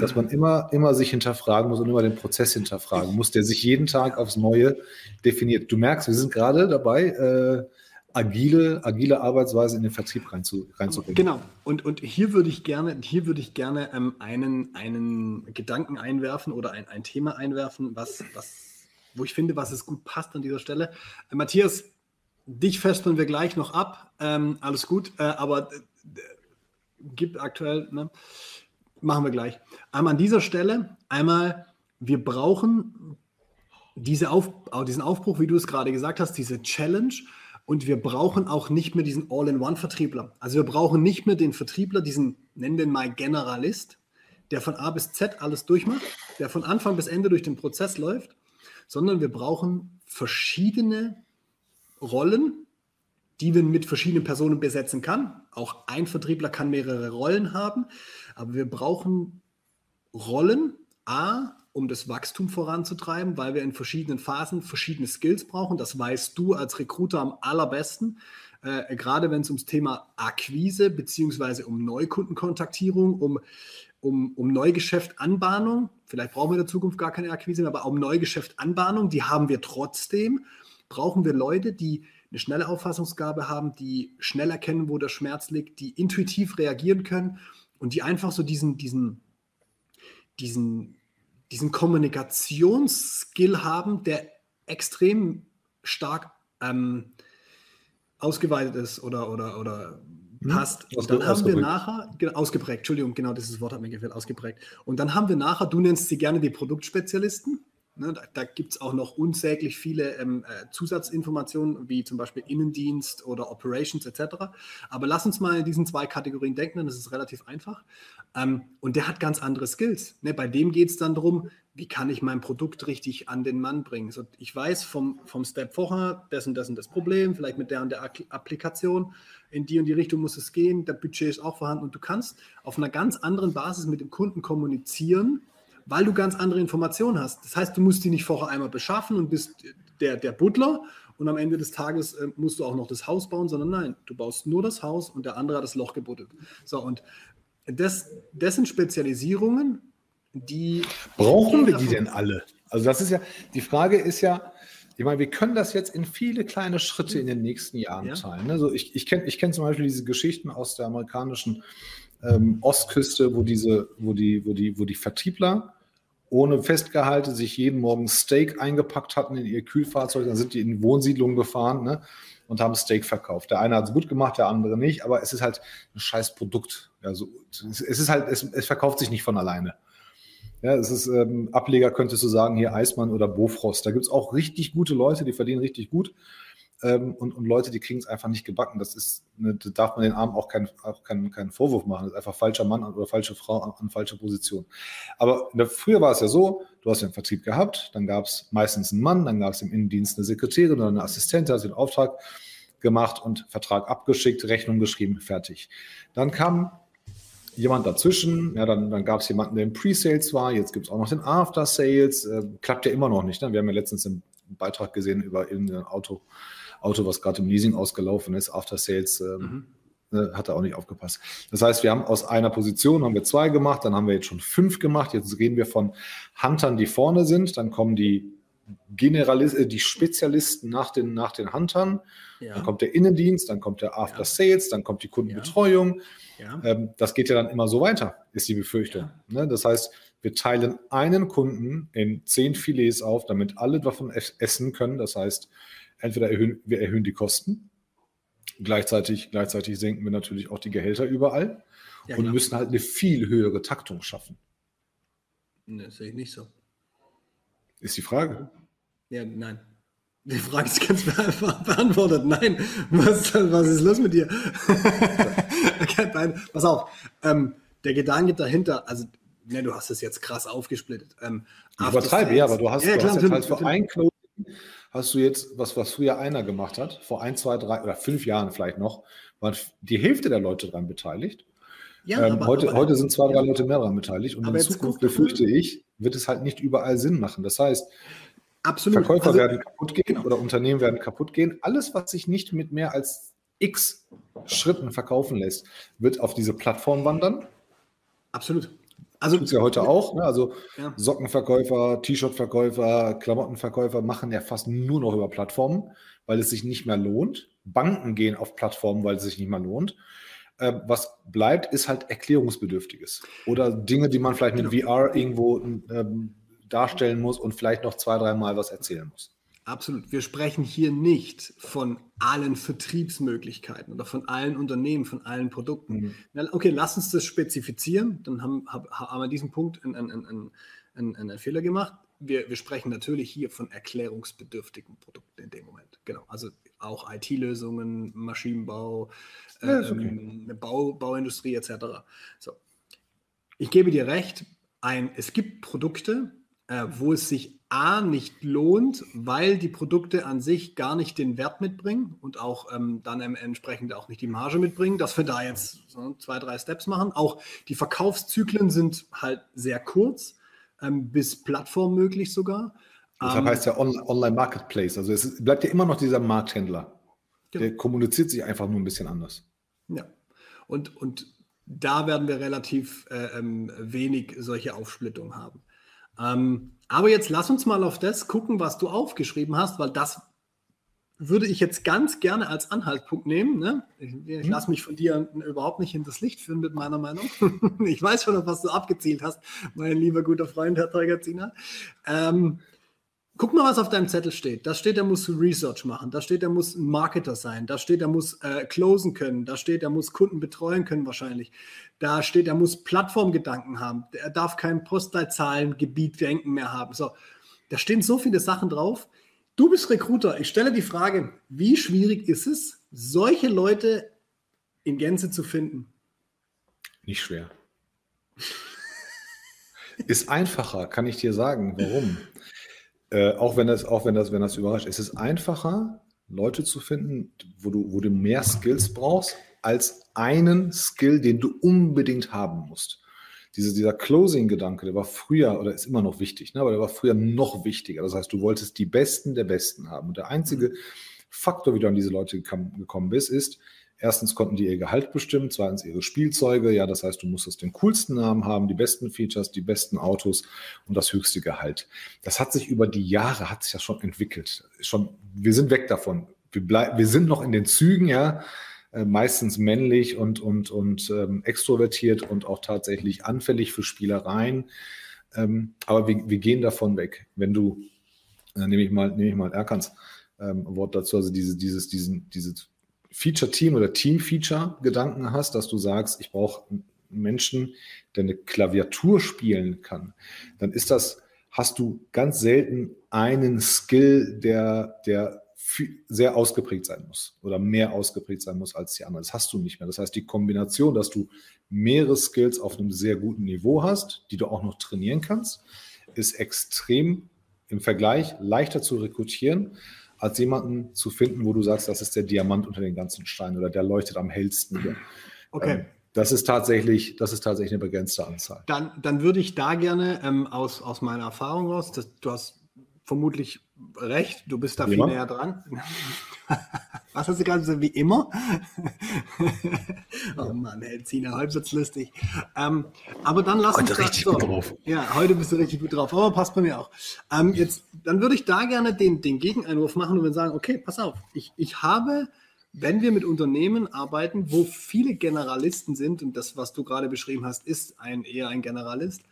dass man immer, immer sich hinterfragen muss und immer den Prozess hinterfragen muss, der sich jeden Tag aufs Neue definiert. Du merkst, wir sind gerade dabei, äh, agile, agile Arbeitsweise in den Vertrieb reinzu, reinzubringen. Genau. Und, und hier würde ich gerne, hier würde ich gerne ähm, einen, einen Gedanken einwerfen oder ein, ein Thema einwerfen, was, was, wo ich finde, was es gut passt an dieser Stelle. Äh, Matthias, dich festeln wir gleich noch ab. Ähm, alles gut, äh, aber äh, gibt aktuell, ne? Machen wir gleich. Einmal an dieser Stelle, einmal, wir brauchen diese Auf, diesen Aufbruch, wie du es gerade gesagt hast, diese Challenge. Und wir brauchen auch nicht mehr diesen All-in-One-Vertriebler. Also wir brauchen nicht mehr den Vertriebler, diesen, nennen wir mal Generalist, der von A bis Z alles durchmacht, der von Anfang bis Ende durch den Prozess läuft, sondern wir brauchen verschiedene Rollen, die wir mit verschiedenen Personen besetzen kann. Auch ein Vertriebler kann mehrere Rollen haben, aber wir brauchen Rollen, A, um das Wachstum voranzutreiben, weil wir in verschiedenen Phasen verschiedene Skills brauchen. Das weißt du als Recruiter am allerbesten. Äh, gerade wenn es ums Thema Akquise bzw. um Neukundenkontaktierung, um, um, um Neugeschäftanbahnung, vielleicht brauchen wir in der Zukunft gar keine Akquise aber um Neugeschäftanbahnung, die haben wir trotzdem, brauchen wir Leute, die eine schnelle Auffassungsgabe haben, die schnell erkennen, wo der Schmerz liegt, die intuitiv reagieren können und die einfach so diesen, diesen, diesen, diesen Kommunikationsskill haben, der extrem stark ähm, ausgeweitet ist oder, oder, oder hm? passt. Und dann haben wir nachher, ausgeprägt, Entschuldigung, genau dieses Wort hat mir gefehlt, ausgeprägt. Und dann haben wir nachher, du nennst sie gerne die Produktspezialisten. Ne, da, da gibt es auch noch unsäglich viele ähm, äh, Zusatzinformationen, wie zum Beispiel Innendienst oder Operations etc. Aber lass uns mal in diesen zwei Kategorien denken, dann ist es relativ einfach. Ähm, und der hat ganz andere Skills. Ne? Bei dem geht es dann darum, wie kann ich mein Produkt richtig an den Mann bringen. So, ich weiß vom, vom Step vorher, das und das und das Problem, vielleicht mit der und der Applikation, in die und die Richtung muss es gehen, der Budget ist auch vorhanden und du kannst auf einer ganz anderen Basis mit dem Kunden kommunizieren weil du ganz andere Informationen hast. Das heißt, du musst die nicht vorher einmal beschaffen und bist der, der Butler und am Ende des Tages äh, musst du auch noch das Haus bauen, sondern nein, du baust nur das Haus und der andere hat das Loch gebuddelt. So, und das, das sind Spezialisierungen, die. Brauchen wir die denn alle? Also, das ist ja, die Frage ist ja, ich meine, wir können das jetzt in viele kleine Schritte in den nächsten Jahren ja. teilen. Also ich, ich kenne ich kenn zum Beispiel diese Geschichten aus der amerikanischen ähm, Ostküste, wo diese, wo die, wo die, wo die Vertriebler ohne Festgehalte sich jeden Morgen Steak eingepackt hatten in ihr Kühlfahrzeug, dann sind die in Wohnsiedlungen gefahren ne, und haben Steak verkauft. Der eine hat es gut gemacht, der andere nicht, aber es ist halt ein scheiß Produkt. Also, es ist halt, es, es verkauft sich nicht von alleine. Ja, es ist ähm, Ableger, könntest du sagen, hier Eismann oder Bofrost. Da gibt es auch richtig gute Leute, die verdienen richtig gut ähm, und, und Leute, die kriegen es einfach nicht gebacken. Das ist, ne, da darf man den Armen auch, kein, auch keinen, keinen Vorwurf machen. Das ist einfach falscher Mann oder falsche Frau an, an falscher Position. Aber der, früher war es ja so, du hast den Vertrieb gehabt, dann gab es meistens einen Mann, dann gab es im Innendienst eine Sekretärin oder eine Assistentin, hast den Auftrag gemacht und Vertrag abgeschickt, Rechnung geschrieben, fertig. Dann kam jemand dazwischen, ja, dann, dann gab es jemanden, der im Pre-Sales war, jetzt gibt es auch noch den After-Sales, äh, klappt ja immer noch nicht. Ne? Wir haben ja letztens einen Beitrag gesehen über irgendein Auto, Auto, was gerade im Leasing ausgelaufen ist, After Sales, ähm, mhm. ne, hat er auch nicht aufgepasst. Das heißt, wir haben aus einer Position haben wir zwei gemacht, dann haben wir jetzt schon fünf gemacht. Jetzt reden wir von Huntern, die vorne sind, dann kommen die Generalisten, äh, die Spezialisten nach den, nach den Huntern, ja. dann kommt der Innendienst, dann kommt der After Sales, dann kommt die Kundenbetreuung. Ja. Ähm, das geht ja dann immer so weiter, ist die Befürchtung. Ne? Das heißt, wir teilen einen Kunden in zehn Filets auf, damit alle davon essen können. Das heißt, entweder erhöhen, wir erhöhen die Kosten, gleichzeitig, gleichzeitig senken wir natürlich auch die Gehälter überall ja, und klar. müssen halt eine viel höhere Taktung schaffen. Das sehe ich nicht so. Ist die Frage. Ja, nein. Die Frage ist ganz beantwortet. Nein. Was, was ist los mit dir? nein, pass auf. Ähm, der Gedanke dahinter, also ne, du hast es jetzt krass aufgesplittet. Ähm, ich übertreibe, ja, aber du hast, ja, du klar, hast halt für ein Closing hast du jetzt, was, was früher einer gemacht hat, vor ein, zwei, drei oder fünf Jahren vielleicht noch, waren die Hälfte der Leute daran beteiligt. Ja, ähm, aber, heute, aber, heute sind zwei, drei Leute mehr daran beteiligt und in Zukunft befürchte ich, wird es halt nicht überall Sinn machen. Das heißt, Absolut. Verkäufer also, werden kaputt gehen genau. oder Unternehmen werden kaputt gehen. Alles, was sich nicht mit mehr als x Schritten verkaufen lässt, wird auf diese Plattform wandern. Absolut. Also tut es ja heute auch. Ne? Also ja. Sockenverkäufer, T-Shirt-Verkäufer, Klamottenverkäufer machen ja fast nur noch über Plattformen, weil es sich nicht mehr lohnt. Banken gehen auf Plattformen, weil es sich nicht mehr lohnt. Äh, was bleibt, ist halt Erklärungsbedürftiges oder Dinge, die man vielleicht mit genau. VR irgendwo ähm, darstellen muss und vielleicht noch zwei, dreimal was erzählen muss. Absolut. Wir sprechen hier nicht von allen Vertriebsmöglichkeiten oder von allen Unternehmen, von allen Produkten. Mhm. Okay, lass uns das spezifizieren. Dann haben, haben wir diesen Punkt einen, einen, einen, einen Fehler gemacht. Wir, wir, sprechen natürlich hier von erklärungsbedürftigen Produkten in dem Moment. Genau. Also auch IT-Lösungen, Maschinenbau, ja, okay. ähm, Bau, Bauindustrie etc. So. Ich gebe dir recht, ein, es gibt Produkte, äh, wo es sich A nicht lohnt, weil die Produkte an sich gar nicht den Wert mitbringen und auch ähm, dann entsprechend auch nicht die Marge mitbringen, dass wir da jetzt so zwei, drei Steps machen. Auch die Verkaufszyklen sind halt sehr kurz, ähm, bis Plattform möglich sogar. Deshalb ähm, heißt ja On Online-Marketplace. Also es bleibt ja immer noch dieser Markthändler. Genau. Der kommuniziert sich einfach nur ein bisschen anders. Ja. Und, und da werden wir relativ äh, ähm, wenig solche Aufsplittungen haben. Aber jetzt lass uns mal auf das gucken, was du aufgeschrieben hast, weil das würde ich jetzt ganz gerne als Anhaltspunkt nehmen. Ne? Ich, ich mhm. lasse mich von dir überhaupt nicht in das Licht führen mit meiner Meinung. ich weiß schon, auf was du abgezielt hast, mein lieber guter Freund, Herr Teugerziner. Ähm, Guck mal, was auf deinem Zettel steht. Da steht, er muss Research machen. Da steht, er muss ein Marketer sein. Da steht, er muss äh, closen können. Da steht, er muss Kunden betreuen können wahrscheinlich. Da steht, er muss Plattformgedanken haben. Er darf kein Postleitzahlengebiet-Denken mehr haben. So, da stehen so viele Sachen drauf. Du bist Recruiter. Ich stelle die Frage, wie schwierig ist es, solche Leute in Gänze zu finden? Nicht schwer. ist einfacher, kann ich dir sagen. Warum? Äh, auch wenn das, auch wenn das, wenn das überrascht, es ist einfacher, Leute zu finden, wo du, wo du mehr Skills brauchst, als einen Skill, den du unbedingt haben musst. Diese, dieser Closing-Gedanke, der war früher oder ist immer noch wichtig, ne? aber der war früher noch wichtiger. Das heißt, du wolltest die Besten der Besten haben. Und der einzige Faktor, wie du an diese Leute gekommen bist, ist, Erstens konnten die ihr Gehalt bestimmen, zweitens ihre Spielzeuge. Ja, das heißt, du musstest den coolsten Namen haben, die besten Features, die besten Autos und das höchste Gehalt. Das hat sich über die Jahre, hat sich ja schon entwickelt. Schon, wir sind weg davon. Wir, bleib, wir sind noch in den Zügen, ja, äh, meistens männlich und, und, und ähm, extrovertiert und auch tatsächlich anfällig für Spielereien. Ähm, aber wir, wir gehen davon weg. Wenn du, äh, nehme ich mal, nehme ich mal Erkans ähm, Wort dazu, also diese, dieses, diesen, dieses Feature-Team oder Team-Feature-Gedanken hast, dass du sagst, ich brauche Menschen, der eine Klaviatur spielen kann, dann ist das, hast du ganz selten einen Skill, der, der sehr ausgeprägt sein muss oder mehr ausgeprägt sein muss als die anderen. Das hast du nicht mehr. Das heißt, die Kombination, dass du mehrere Skills auf einem sehr guten Niveau hast, die du auch noch trainieren kannst, ist extrem im Vergleich leichter zu rekrutieren, als jemanden zu finden, wo du sagst, das ist der Diamant unter den ganzen Steinen oder der leuchtet am hellsten hier. Okay. Ähm, das ist tatsächlich, das ist tatsächlich eine begrenzte Anzahl. Dann, dann würde ich da gerne ähm, aus, aus meiner Erfahrung raus, dass, du hast vermutlich recht, du bist da wie viel näher dran. Was hast du gerade gesagt, wie immer? oh Mann, Herr Zina, heute wird's lustig. Ähm, aber dann lass heute uns richtig so, gut drauf. Ja, heute bist du richtig gut drauf, aber passt bei mir auch. Ähm, jetzt, dann würde ich da gerne den, den Gegeneinwurf machen und sagen, okay, pass auf, ich, ich habe wenn wir mit Unternehmen arbeiten, wo viele Generalisten sind, und das, was du gerade beschrieben hast, ist ein, eher ein Generalist,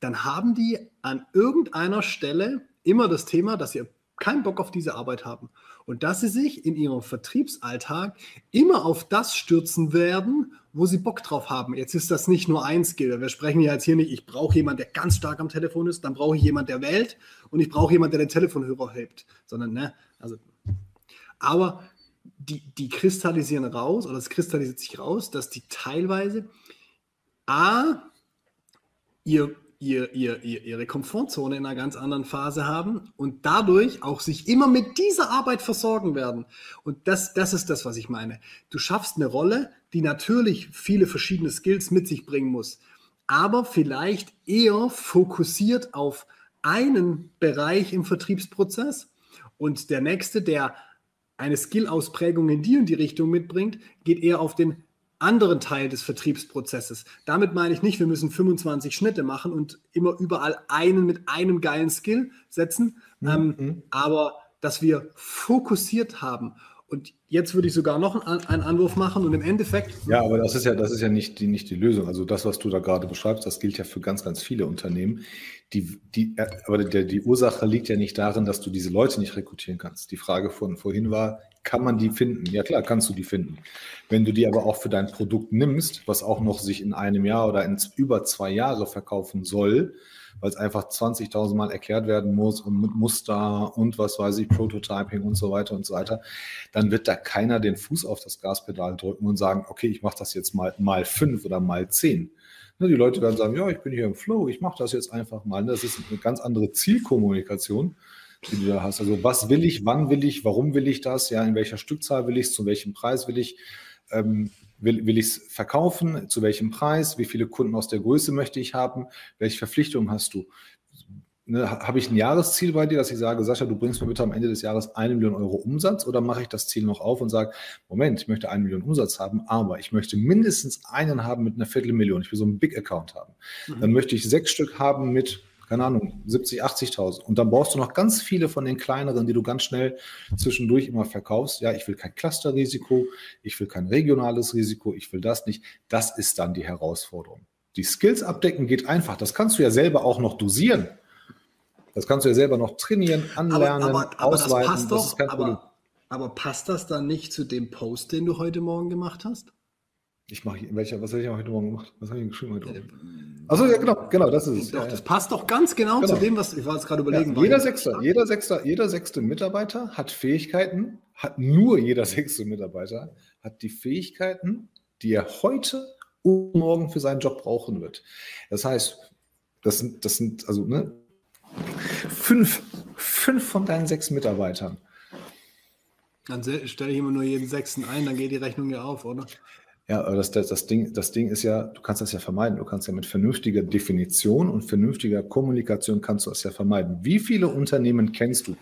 dann haben die an irgendeiner Stelle immer das Thema, dass sie keinen Bock auf diese Arbeit haben und dass sie sich in ihrem Vertriebsalltag immer auf das stürzen werden, wo sie Bock drauf haben. Jetzt ist das nicht nur ein Skill. Wir sprechen ja jetzt hier nicht, ich brauche jemanden, der ganz stark am Telefon ist, dann brauche ich jemanden, der wählt und ich brauche jemanden, der den Telefonhörer hebt, sondern ne, also aber die, die kristallisieren raus oder es kristallisiert sich raus, dass die teilweise A, ihr, ihr, ihr, ihre Komfortzone in einer ganz anderen Phase haben und dadurch auch sich immer mit dieser Arbeit versorgen werden. Und das, das ist das, was ich meine. Du schaffst eine Rolle, die natürlich viele verschiedene Skills mit sich bringen muss, aber vielleicht eher fokussiert auf einen Bereich im Vertriebsprozess und der nächste, der eine Skill-Ausprägung in die und die Richtung mitbringt, geht eher auf den anderen Teil des Vertriebsprozesses. Damit meine ich nicht, wir müssen 25 Schnitte machen und immer überall einen mit einem geilen Skill setzen, mhm. ähm, aber dass wir fokussiert haben. Und jetzt würde ich sogar noch einen, einen Anwurf machen und im Endeffekt. Ja, aber das ist ja, das ist ja nicht die, nicht die Lösung. Also das, was du da gerade beschreibst, das gilt ja für ganz, ganz viele Unternehmen. Die, die, äh, aber der, die Ursache liegt ja nicht darin, dass du diese Leute nicht rekrutieren kannst. Die Frage von vorhin war, kann man die finden? Ja klar, kannst du die finden. Wenn du die aber auch für dein Produkt nimmst, was auch noch sich in einem Jahr oder in über zwei Jahre verkaufen soll, weil es einfach 20.000 Mal erklärt werden muss und mit Muster und was weiß ich, Prototyping und so weiter und so weiter, dann wird da keiner den Fuß auf das Gaspedal drücken und sagen, okay, ich mache das jetzt mal mal fünf oder mal zehn. Ne, die Leute werden sagen, ja, ich bin hier im Flow, ich mache das jetzt einfach mal. Das ist eine ganz andere Zielkommunikation, die du da hast. Also was will ich, wann will ich, warum will ich das, ja, in welcher Stückzahl will ich es, zu welchem Preis will ich. Ähm, Will, will ich es verkaufen? Zu welchem Preis? Wie viele Kunden aus der Größe möchte ich haben? Welche Verpflichtungen hast du? Ne, Habe ich ein Jahresziel bei dir, dass ich sage, Sascha, du bringst mir bitte am Ende des Jahres eine Million Euro Umsatz oder mache ich das Ziel noch auf und sage, Moment, ich möchte eine Million Umsatz haben, aber ich möchte mindestens einen haben mit einer Viertelmillion. Ich will so einen Big Account haben. Mhm. Dann möchte ich sechs Stück haben mit keine Ahnung, 70, 80.000. Und dann brauchst du noch ganz viele von den kleineren, die du ganz schnell zwischendurch immer verkaufst. Ja, ich will kein Clusterrisiko, ich will kein regionales Risiko, ich will das nicht. Das ist dann die Herausforderung. Die Skills abdecken geht einfach. Das kannst du ja selber auch noch dosieren. Das kannst du ja selber noch trainieren, anlernen, aber, aber, aber ausweiten. Das passt doch, das aber, aber passt das dann nicht zu dem Post, den du heute Morgen gemacht hast? Ich mache welcher, was habe ich heute Morgen gemacht? Was habe ich geschrieben heute Morgen? Achso, ja, genau, genau, das ist es. Doch, das passt doch ganz genau, genau, zu dem, was ich war jetzt gerade überlegen. Ja, jeder, sechste, jeder, sechste, jeder sechste Mitarbeiter hat Fähigkeiten, hat nur jeder sechste Mitarbeiter, hat die Fähigkeiten, die er heute und morgen für seinen Job brauchen wird. Das heißt, das sind, das sind also ne, fünf, fünf von deinen sechs Mitarbeitern. Dann stelle ich immer nur jeden sechsten ein, dann geht die Rechnung ja auf, oder? Ja, das, das, das, Ding, das Ding ist ja, du kannst das ja vermeiden. Du kannst ja mit vernünftiger Definition und vernünftiger Kommunikation kannst du das ja vermeiden. Wie viele Unternehmen kennst du?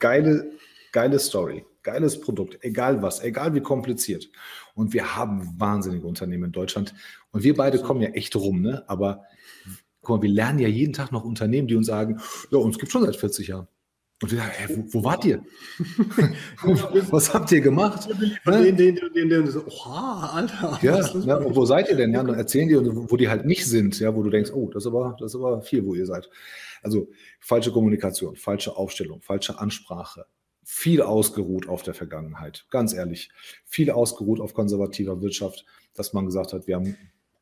Geile, geile Story. geiles Produkt, egal was, egal wie kompliziert. Und wir haben wahnsinnige Unternehmen in Deutschland. Und wir beide kommen ja echt rum, ne? Aber guck mal, wir lernen ja jeden Tag noch Unternehmen, die uns sagen, ja, uns gibt schon seit 40 Jahren. Und wir sagen, hey, wo, wo, wart ihr? was habt ihr gemacht? Den, den, den, den, so, oha, Alter. Ja, ja wo seid ihr denn? Ja, dann erzählen die, wo die halt nicht sind, ja, wo du denkst, oh, das ist aber, das ist aber viel, wo ihr seid. Also falsche Kommunikation, falsche Aufstellung, falsche Ansprache, viel ausgeruht auf der Vergangenheit, ganz ehrlich. Viel ausgeruht auf konservativer Wirtschaft, dass man gesagt hat, wir haben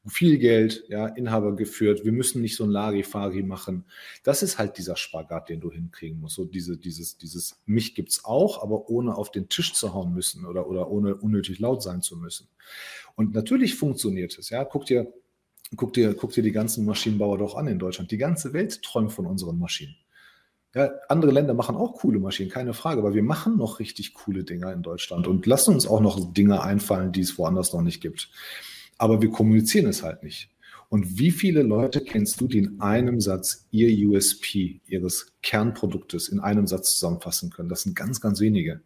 viel Geld, ja, Inhaber geführt, wir müssen nicht so ein Larifari machen. Das ist halt dieser Spagat, den du hinkriegen musst. So diese, dieses, dieses, mich gibt's auch, aber ohne auf den Tisch zu hauen müssen oder, oder ohne unnötig laut sein zu müssen. Und natürlich funktioniert es, ja. Guck dir, guck dir, guck dir die ganzen Maschinenbauer doch an in Deutschland. Die ganze Welt träumt von unseren Maschinen. Ja, andere Länder machen auch coole Maschinen, keine Frage, aber wir machen noch richtig coole Dinge in Deutschland und lassen uns auch noch Dinge einfallen, die es woanders noch nicht gibt aber wir kommunizieren es halt nicht. Und wie viele Leute kennst du, die in einem Satz ihr USP, ihres Kernproduktes in einem Satz zusammenfassen können? Das sind ganz, ganz wenige.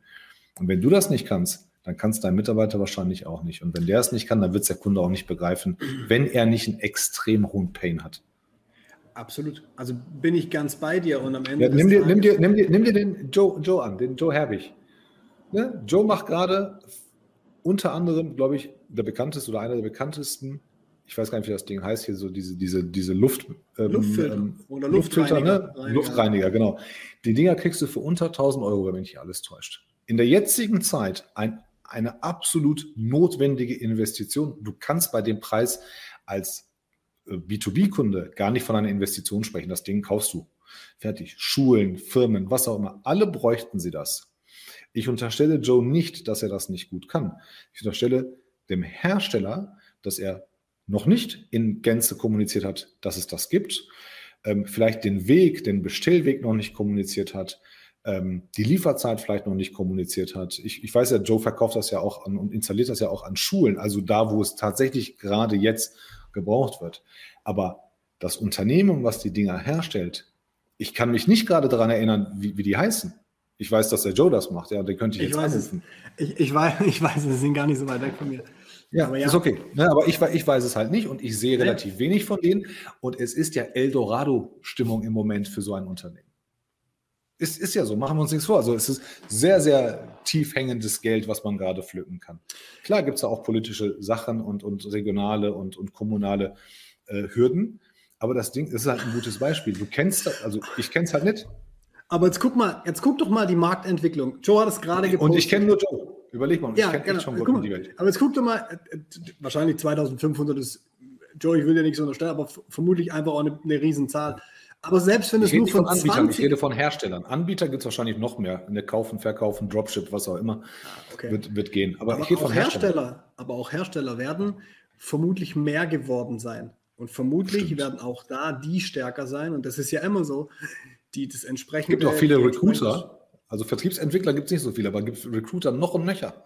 Und wenn du das nicht kannst, dann kann es dein Mitarbeiter wahrscheinlich auch nicht. Und wenn der es nicht kann, dann wird es der Kunde auch nicht begreifen, wenn er nicht einen extrem hohen Pain hat. Absolut. Also bin ich ganz bei dir und am Ende. Ja, nimm, dir, nimm, dir, nimm, dir, nimm dir den Joe, Joe an, den Joe Herbig. Ne? Joe macht gerade unter anderem, glaube ich, der bekannteste oder einer der bekanntesten, ich weiß gar nicht, wie das Ding heißt, hier so diese, diese, diese Luft, ähm, Luftfilter ähm, oder Luftfilter, ne? Luftreiniger. Luftreiniger, genau. Die Dinger kriegst du für unter 1000 Euro, wenn mich nicht alles täuscht. In der jetzigen Zeit ein, eine absolut notwendige Investition. Du kannst bei dem Preis als äh, B2B-Kunde gar nicht von einer Investition sprechen. Das Ding kaufst du. Fertig. Schulen, Firmen, was auch immer. Alle bräuchten sie das. Ich unterstelle Joe nicht, dass er das nicht gut kann. Ich unterstelle dem Hersteller, dass er noch nicht in Gänze kommuniziert hat, dass es das gibt, ähm, vielleicht den Weg, den Bestellweg noch nicht kommuniziert hat, ähm, die Lieferzeit vielleicht noch nicht kommuniziert hat. Ich, ich weiß ja, Joe verkauft das ja auch an und installiert das ja auch an Schulen, also da, wo es tatsächlich gerade jetzt gebraucht wird. Aber das Unternehmen, was die Dinger herstellt, ich kann mich nicht gerade daran erinnern, wie, wie die heißen. Ich weiß, dass der Joe das macht, ja, den könnte ich, ich jetzt weiß anrufen. Es. Ich, ich, weiß, ich weiß, sie sind gar nicht so weit weg von mir. Ja, aber ja. ist okay. Ja, aber ich, ich weiß es halt nicht und ich sehe relativ ja. wenig von denen. Und es ist ja Eldorado-Stimmung im Moment für so ein Unternehmen. Ist, ist ja so, machen wir uns nichts vor. Also es ist sehr, sehr tief hängendes Geld, was man gerade pflücken kann. Klar gibt es da auch politische Sachen und, und regionale und, und kommunale äh, Hürden. Aber das Ding ist halt ein gutes Beispiel. Du kennst das, also ich kenne es halt nicht. Aber jetzt guck mal, jetzt guck doch mal die Marktentwicklung. Joe hat es gerade gepostet. Und ich kenne nur Joe. Überleg mal, ja, ich kenne genau. schon Gott die Welt. Aber jetzt guck doch mal, äh, wahrscheinlich 2500 ist, Joe, ich will dir nichts unterstellen, aber vermutlich einfach auch eine, eine Riesenzahl. Aber selbst wenn ich es nur von, von Anbietern, 20... ich rede von Herstellern. Anbieter gibt es wahrscheinlich noch mehr. Eine Kaufen, Verkaufen, Dropship, was auch immer, ah, okay. wird, wird gehen. Aber, aber ich rede von Hersteller, Aber auch Hersteller werden vermutlich mehr geworden sein. Und vermutlich Stimmt. werden auch da die stärker sein. Und das ist ja immer so die das entsprechende. Es gibt auch viele Recruiter. Also Vertriebsentwickler gibt es nicht so viele, aber gibt Recruiter noch und nöcher.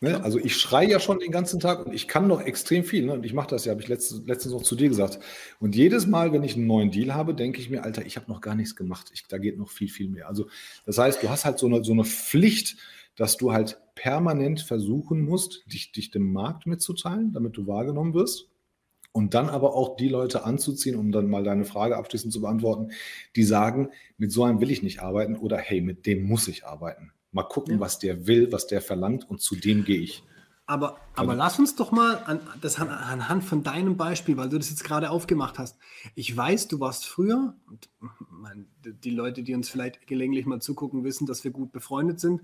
Ne? Also ich schreie ja schon den ganzen Tag und ich kann noch extrem viel. Ne? Und ich mache das ja, habe ich letztens, letztens noch zu dir gesagt. Und jedes Mal, wenn ich einen neuen Deal habe, denke ich mir, Alter, ich habe noch gar nichts gemacht. Ich, da geht noch viel, viel mehr. Also das heißt, du hast halt so eine, so eine Pflicht, dass du halt permanent versuchen musst, dich, dich dem Markt mitzuteilen, damit du wahrgenommen wirst und dann aber auch die Leute anzuziehen, um dann mal deine Frage abschließend zu beantworten, die sagen, mit so einem will ich nicht arbeiten oder hey, mit dem muss ich arbeiten. Mal gucken, ja. was der will, was der verlangt und zu dem gehe ich. Aber, aber also, lass uns doch mal an, das an, anhand von deinem Beispiel, weil du das jetzt gerade aufgemacht hast. Ich weiß, du warst früher, und mein, die Leute, die uns vielleicht gelegentlich mal zugucken, wissen, dass wir gut befreundet sind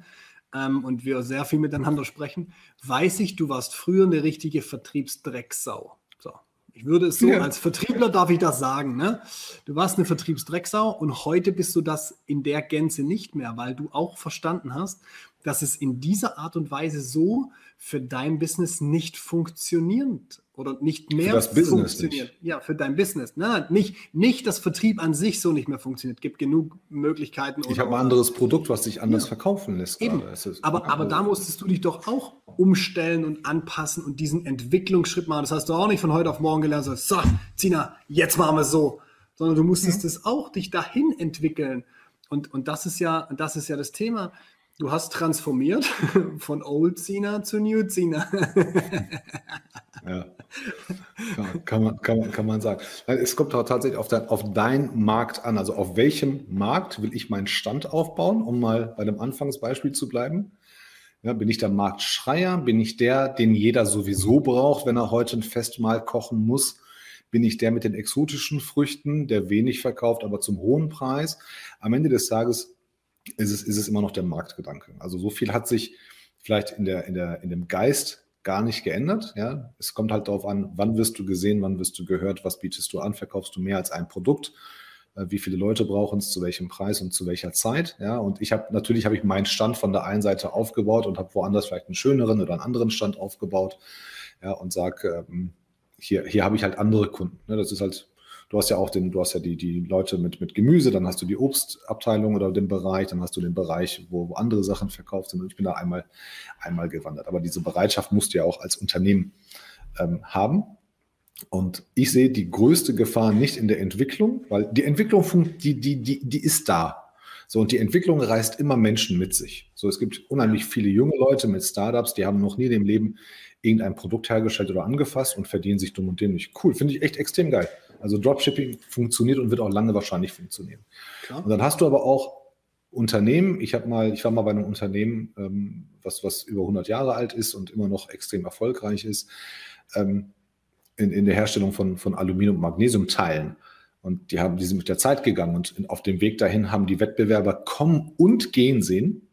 ähm, und wir sehr viel miteinander sprechen. Weiß ich, du warst früher eine richtige Vertriebsdrecksau. Ich würde es so, ja. als Vertriebler darf ich das sagen. Ne? Du warst eine Vertriebsdrecksau und heute bist du das in der Gänze nicht mehr, weil du auch verstanden hast, dass es in dieser Art und Weise so für dein Business nicht funktioniert oder nicht mehr für das Business funktioniert. Nicht. Ja, für dein Business. Ne? Nicht, nicht das Vertrieb an sich so nicht mehr funktioniert. Es gibt genug Möglichkeiten. Ich habe ein anderes Produkt, was sich anders ja. verkaufen lässt. Eben. Aber, aber da musstest du dich doch auch umstellen und anpassen und diesen Entwicklungsschritt machen. Das hast du auch nicht von heute auf morgen gelernt. So, Zina, jetzt machen wir es so. Sondern du musstest mhm. es auch dich dahin entwickeln. und, und das ist ja, das ist ja das Thema. Du hast transformiert von Old Cena zu New Cena. ja. Kann, man, kann, man, kann man sagen. Es kommt tatsächlich auf, dein, auf deinen Markt an. Also auf welchem Markt will ich meinen Stand aufbauen, um mal bei dem Anfangsbeispiel zu bleiben? Ja, bin ich der Marktschreier? Bin ich der, den jeder sowieso braucht, wenn er heute ein Festmahl kochen muss? Bin ich der mit den exotischen Früchten, der wenig verkauft, aber zum hohen Preis? Am Ende des Tages ist es, ist es immer noch der Marktgedanke. Also so viel hat sich vielleicht in, der, in, der, in dem Geist gar nicht geändert. Ja? Es kommt halt darauf an, wann wirst du gesehen, wann wirst du gehört, was bietest du an, verkaufst du mehr als ein Produkt, äh, wie viele Leute brauchen es, zu welchem Preis und zu welcher Zeit. Ja? Und ich habe natürlich habe ich meinen Stand von der einen Seite aufgebaut und habe woanders vielleicht einen schöneren oder einen anderen Stand aufgebaut ja, und sage, ähm, hier, hier habe ich halt andere Kunden. Ne? Das ist halt Du hast ja auch den, du hast ja die, die Leute mit, mit Gemüse, dann hast du die Obstabteilung oder den Bereich, dann hast du den Bereich, wo, wo andere Sachen verkauft sind. Und ich bin da einmal, einmal gewandert. Aber diese Bereitschaft musst du ja auch als Unternehmen ähm, haben. Und ich sehe die größte Gefahr nicht in der Entwicklung, weil die Entwicklung, die, die, die, die ist da. So, und die Entwicklung reißt immer Menschen mit sich. So, es gibt unheimlich viele junge Leute mit Startups, die haben noch nie in dem Leben irgendein Produkt hergestellt oder angefasst und verdienen sich dumm und dämlich. Cool, finde ich echt extrem geil. Also Dropshipping funktioniert und wird auch lange wahrscheinlich funktionieren. Klar. Und dann hast du aber auch Unternehmen. Ich habe mal, ich war mal bei einem Unternehmen, ähm, was, was über 100 Jahre alt ist und immer noch extrem erfolgreich ist, ähm, in, in der Herstellung von, von Aluminium- und Magnesiumteilen. Und die haben, die sind mit der Zeit gegangen und auf dem Weg dahin haben die Wettbewerber kommen und gehen sehen.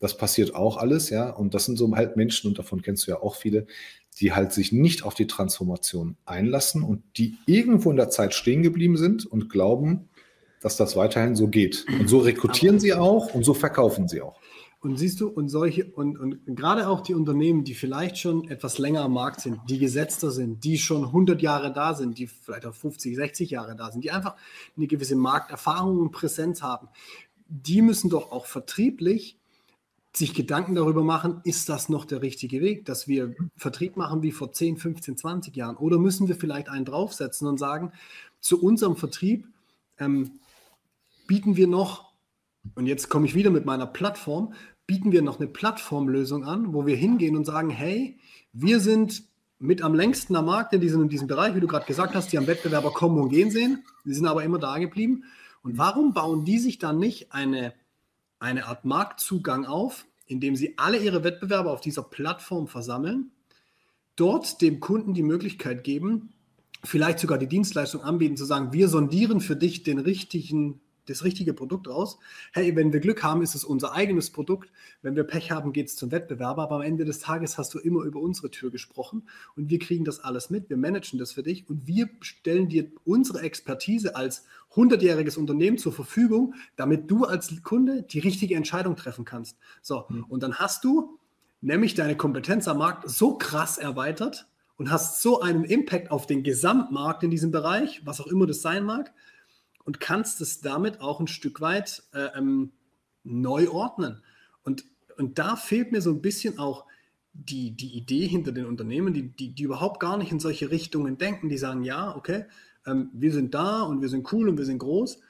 Das passiert auch alles, ja. Und das sind so halt Menschen, und davon kennst du ja auch viele, die halt sich nicht auf die Transformation einlassen und die irgendwo in der Zeit stehen geblieben sind und glauben, dass das weiterhin so geht. Und so rekrutieren Aber sie auch und so verkaufen sie auch. Und siehst du, und solche, und, und gerade auch die Unternehmen, die vielleicht schon etwas länger am Markt sind, die gesetzter sind, die schon 100 Jahre da sind, die vielleicht auch 50, 60 Jahre da sind, die einfach eine gewisse Markterfahrung und Präsenz haben, die müssen doch auch vertrieblich sich Gedanken darüber machen, ist das noch der richtige Weg, dass wir Vertrieb machen wie vor 10, 15, 20 Jahren? Oder müssen wir vielleicht einen draufsetzen und sagen, zu unserem Vertrieb ähm, bieten wir noch, und jetzt komme ich wieder mit meiner Plattform, bieten wir noch eine Plattformlösung an, wo wir hingehen und sagen, hey, wir sind mit am längsten am Markt in diesem, in diesem Bereich, wie du gerade gesagt hast, die am Wettbewerber kommen und gehen sehen. Die sind aber immer da geblieben. Und warum bauen die sich dann nicht eine eine Art Marktzugang auf, indem sie alle ihre Wettbewerber auf dieser Plattform versammeln, dort dem Kunden die Möglichkeit geben, vielleicht sogar die Dienstleistung anbieten, zu sagen, wir sondieren für dich den richtigen das richtige Produkt raus. Hey, wenn wir Glück haben, ist es unser eigenes Produkt. Wenn wir Pech haben, geht es zum Wettbewerber. Aber am Ende des Tages hast du immer über unsere Tür gesprochen und wir kriegen das alles mit. Wir managen das für dich und wir stellen dir unsere Expertise als 100-jähriges Unternehmen zur Verfügung, damit du als Kunde die richtige Entscheidung treffen kannst. So, mhm. und dann hast du nämlich deine Kompetenz am Markt so krass erweitert und hast so einen Impact auf den Gesamtmarkt in diesem Bereich, was auch immer das sein mag, und kannst es damit auch ein Stück weit äh, ähm, neu ordnen. Und, und da fehlt mir so ein bisschen auch die, die Idee hinter den Unternehmen, die, die, die überhaupt gar nicht in solche Richtungen denken, die sagen, ja, okay, ähm, wir sind da und wir sind cool und wir sind groß,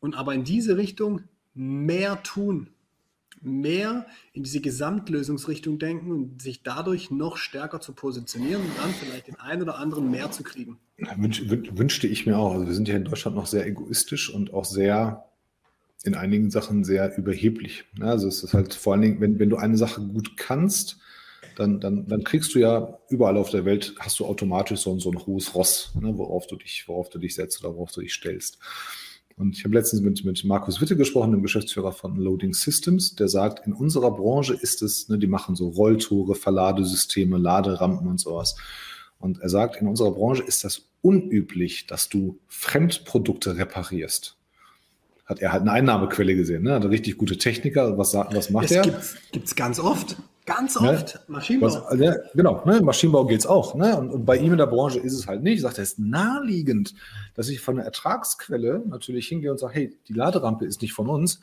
und aber in diese Richtung mehr tun, mehr in diese Gesamtlösungsrichtung denken und sich dadurch noch stärker zu positionieren und dann vielleicht den einen oder anderen mehr zu kriegen. Wünsch, wünschte ich mir auch. Also wir sind ja in Deutschland noch sehr egoistisch und auch sehr in einigen Sachen sehr überheblich. Also es ist halt vor allen Dingen, wenn, wenn du eine Sache gut kannst, dann, dann, dann kriegst du ja überall auf der Welt, hast du automatisch so, so ein hohes Ross, ne, worauf, du dich, worauf du dich setzt oder worauf du dich stellst. Und ich habe letztens mit, mit Markus Witte gesprochen, dem Geschäftsführer von Loading Systems, der sagt, in unserer Branche ist es, ne, die machen so Rolltore, Verladesysteme, Laderampen und sowas. Und er sagt, in unserer Branche ist das unüblich, dass du Fremdprodukte reparierst. Hat er halt eine Einnahmequelle gesehen, ne? Hat richtig gute Techniker. Was, was macht das er? Gibt es ganz oft. Ganz ne? oft. Ne? Maschinenbau. Was, ja, genau, ne? Maschinenbau geht es auch. Ne? Und, und, bei ihm in der Branche ist es halt nicht. Sagt er, es ist naheliegend, dass ich von der Ertragsquelle natürlich hingehe und sage, hey, die Laderampe ist nicht von uns,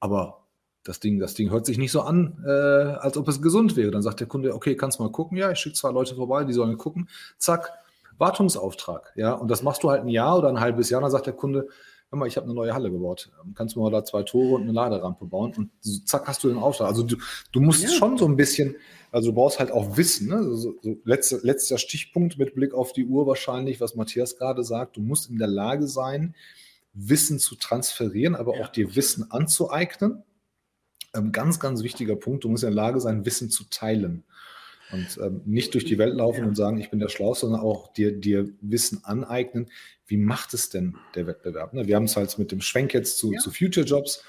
aber das Ding, das Ding hört sich nicht so an, äh, als ob es gesund wäre. Dann sagt der Kunde, okay, kannst mal gucken. Ja, ich schicke zwei Leute vorbei, die sollen gucken. Zack, Wartungsauftrag. Ja, und das machst du halt ein Jahr oder ein halbes Jahr. Dann sagt der Kunde, hör mal, ich habe eine neue Halle gebaut. Kannst du mal da zwei Tore und eine Laderampe bauen? Und zack, hast du den Auftrag. Also du, du musst ja. schon so ein bisschen, also du brauchst halt auch Wissen. Ne? So, so letzter, letzter Stichpunkt mit Blick auf die Uhr wahrscheinlich, was Matthias gerade sagt. Du musst in der Lage sein, Wissen zu transferieren, aber ja. auch dir Wissen anzueignen. Ähm, ganz, ganz wichtiger Punkt. Du musst in der Lage sein, Wissen zu teilen. Und ähm, nicht durch die Welt laufen ja. und sagen, ich bin der Schlauste, sondern auch dir, dir Wissen aneignen. Wie macht es denn der Wettbewerb? Ne? Wir haben es halt mit dem Schwenk jetzt zu, ja. zu Future Jobs,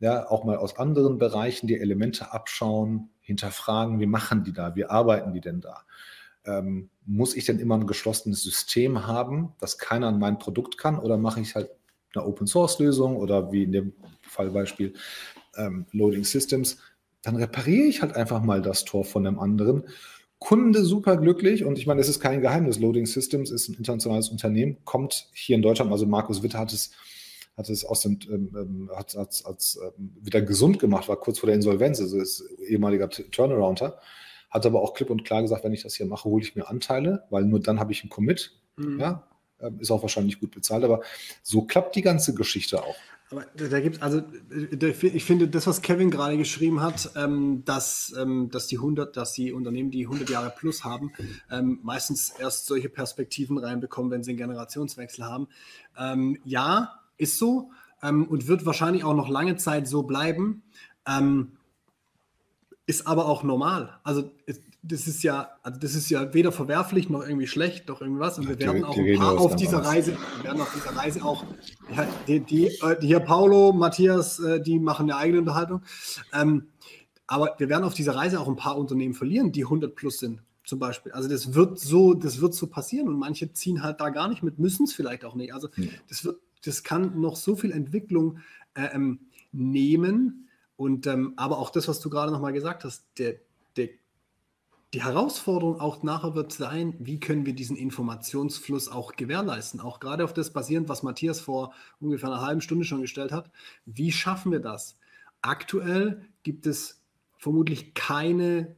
ja, auch mal aus anderen Bereichen die Elemente abschauen, hinterfragen, wie machen die da, wie arbeiten die denn da? Ähm, muss ich denn immer ein geschlossenes System haben, das keiner an mein Produkt kann, oder mache ich halt eine Open Source Lösung oder wie in dem Fallbeispiel ähm, Loading Systems? Dann repariere ich halt einfach mal das Tor von einem anderen. Kunde super glücklich und ich meine, es ist kein Geheimnis. Loading Systems ist ein internationales Unternehmen, kommt hier in Deutschland, also Markus Witte hat es, hat es aus dem, ähm, ähm hat, hat, hat ähm, wieder gesund gemacht, war kurz vor der Insolvenz, also ist ehemaliger Turnarounder, hat aber auch klipp und klar gesagt, wenn ich das hier mache, hole ich mir Anteile, weil nur dann habe ich einen Commit. Mhm. Ja, ähm, ist auch wahrscheinlich gut bezahlt, aber so klappt die ganze Geschichte auch. Aber da gibt es, also ich finde, das, was Kevin gerade geschrieben hat, ähm, dass, ähm, dass, die 100, dass die Unternehmen, die 100 Jahre plus haben, ähm, meistens erst solche Perspektiven reinbekommen, wenn sie einen Generationswechsel haben. Ähm, ja, ist so ähm, und wird wahrscheinlich auch noch lange Zeit so bleiben. Ähm, ist aber auch normal. Also das ist ja, also das ist ja weder verwerflich noch irgendwie schlecht, noch irgendwas. Und wir werden auch ein paar auf dieser Reise, wir werden auf dieser Reise auch, ja, die, die, äh, hier Paulo, Matthias, äh, die machen eine eigene Unterhaltung. Ähm, aber wir werden auf dieser Reise auch ein paar Unternehmen verlieren, die 100 plus sind, zum Beispiel. Also das wird so, das wird so passieren und manche ziehen halt da gar nicht mit, müssen es vielleicht auch nicht. Also das wird, das kann noch so viel Entwicklung äh, ähm, nehmen. Und ähm, aber auch das, was du gerade nochmal gesagt hast, der, der die Herausforderung auch nachher wird sein, wie können wir diesen Informationsfluss auch gewährleisten? Auch gerade auf das basierend, was Matthias vor ungefähr einer halben Stunde schon gestellt hat. Wie schaffen wir das? Aktuell gibt es vermutlich keine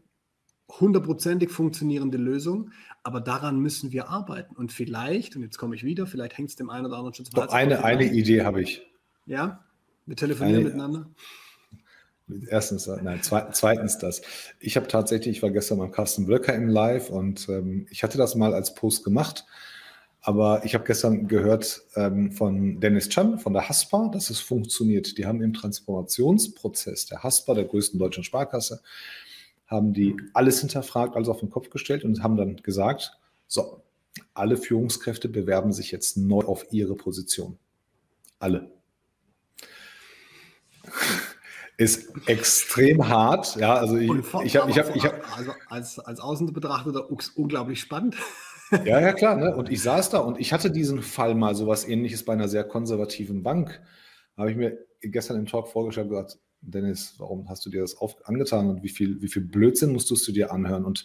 hundertprozentig funktionierende Lösung, aber daran müssen wir arbeiten. Und vielleicht, und jetzt komme ich wieder, vielleicht hängt es dem einen oder anderen schon zu Doch, eine, eine Idee habe ich. Ja, wir telefonieren eine, miteinander. Erstens, nein, zweitens das. Ich habe tatsächlich, ich war gestern beim Carsten Blöcker im Live und ähm, ich hatte das mal als Post gemacht, aber ich habe gestern gehört ähm, von Dennis Chan von der HASPA, dass es funktioniert. Die haben im Transformationsprozess der HASPA, der größten deutschen Sparkasse, haben die alles hinterfragt, alles auf den Kopf gestellt und haben dann gesagt, so, alle Führungskräfte bewerben sich jetzt neu auf ihre Position. Alle ist extrem hart. Ja, also ich, ich habe, ich habe, ich habe, also als, als Außenbetrachter unglaublich spannend. Ja, ja, klar. Ne? Und ich saß da und ich hatte diesen Fall mal sowas ähnliches bei einer sehr konservativen Bank. Da habe ich mir gestern im Talk vorgestellt und gesagt, Dennis, warum hast du dir das auf, angetan und wie viel, wie viel Blödsinn musstest du dir anhören? Und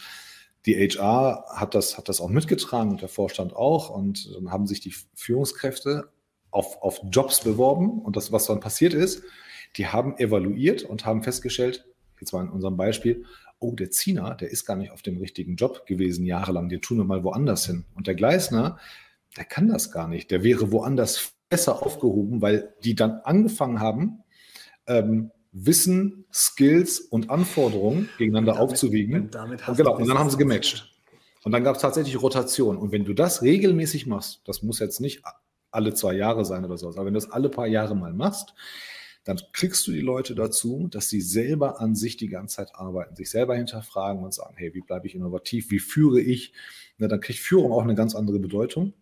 die HR hat das, hat das auch mitgetragen und der Vorstand auch. Und dann haben sich die Führungskräfte auf, auf Jobs beworben. Und das, was dann passiert ist, die haben evaluiert und haben festgestellt, jetzt mal in unserem Beispiel, oh, der Ziener, der ist gar nicht auf dem richtigen Job gewesen jahrelang, den tun wir mal woanders hin. Und der Gleisner, der kann das gar nicht. Der wäre woanders besser aufgehoben, weil die dann angefangen haben, ähm, Wissen, Skills und Anforderungen gegeneinander damit, aufzuwiegen. Und, und genau, und dann haben sie gematcht. Und dann gab es tatsächlich Rotation. Und wenn du das regelmäßig machst, das muss jetzt nicht alle zwei Jahre sein oder so, aber wenn du das alle paar Jahre mal machst, dann kriegst du die Leute dazu, dass sie selber an sich die ganze Zeit arbeiten, sich selber hinterfragen und sagen, hey, wie bleibe ich innovativ, wie führe ich? Na, dann kriegt Führung auch eine ganz andere Bedeutung.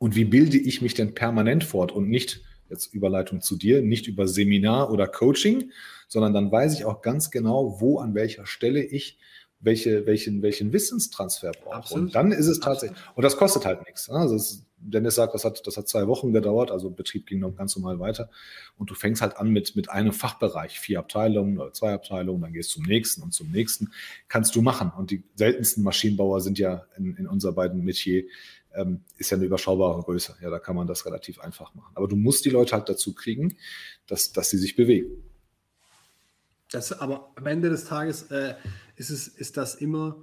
Und wie bilde ich mich denn permanent fort und nicht, jetzt Überleitung zu dir, nicht über Seminar oder Coaching, sondern dann weiß ich auch ganz genau, wo an welcher Stelle ich welche, welchen, welchen Wissenstransfer brauche. Und dann ist es tatsächlich, und das kostet halt nichts. Ne? Also es, Dennis sagt, das hat, das hat zwei Wochen gedauert, also Betrieb ging noch ganz normal weiter. Und du fängst halt an mit, mit einem Fachbereich, vier Abteilungen oder zwei Abteilungen, dann gehst du zum nächsten und zum nächsten. Kannst du machen. Und die seltensten Maschinenbauer sind ja in, in unserer beiden Metier, ähm, ist ja eine überschaubare Größe. Ja, da kann man das relativ einfach machen. Aber du musst die Leute halt dazu kriegen, dass, dass sie sich bewegen. Das, aber am Ende des Tages äh, ist, es, ist das immer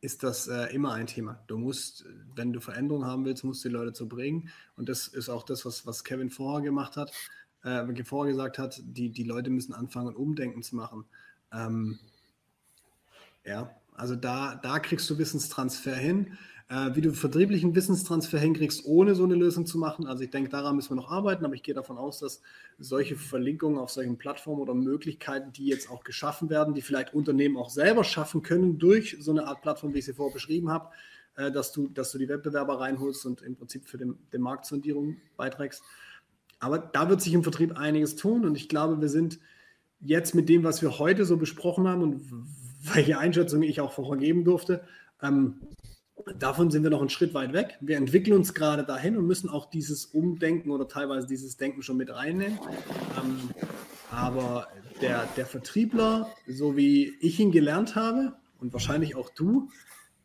ist das äh, immer ein Thema. Du musst, wenn du Veränderungen haben willst, musst du die Leute zu bringen. Und das ist auch das, was, was Kevin vorher gemacht hat, äh, vorher gesagt hat, die, die Leute müssen anfangen, Umdenken zu machen. Ähm, ja, also da, da kriegst du Wissenstransfer hin. Äh, wie du vertrieblichen Wissenstransfer hinkriegst, ohne so eine Lösung zu machen. Also ich denke, daran müssen wir noch arbeiten, aber ich gehe davon aus, dass solche Verlinkungen auf solchen Plattformen oder Möglichkeiten, die jetzt auch geschaffen werden, die vielleicht Unternehmen auch selber schaffen können durch so eine Art Plattform, wie ich sie vorher beschrieben habe, äh, dass, du, dass du die Wettbewerber reinholst und im Prinzip für den, den Marktsondierung beiträgst. Aber da wird sich im Vertrieb einiges tun und ich glaube, wir sind jetzt mit dem, was wir heute so besprochen haben und welche Einschätzung ich auch vorher geben durfte, ähm, Davon sind wir noch einen Schritt weit weg. Wir entwickeln uns gerade dahin und müssen auch dieses Umdenken oder teilweise dieses Denken schon mit reinnehmen. Ähm, aber der, der Vertriebler, so wie ich ihn gelernt habe und wahrscheinlich auch du,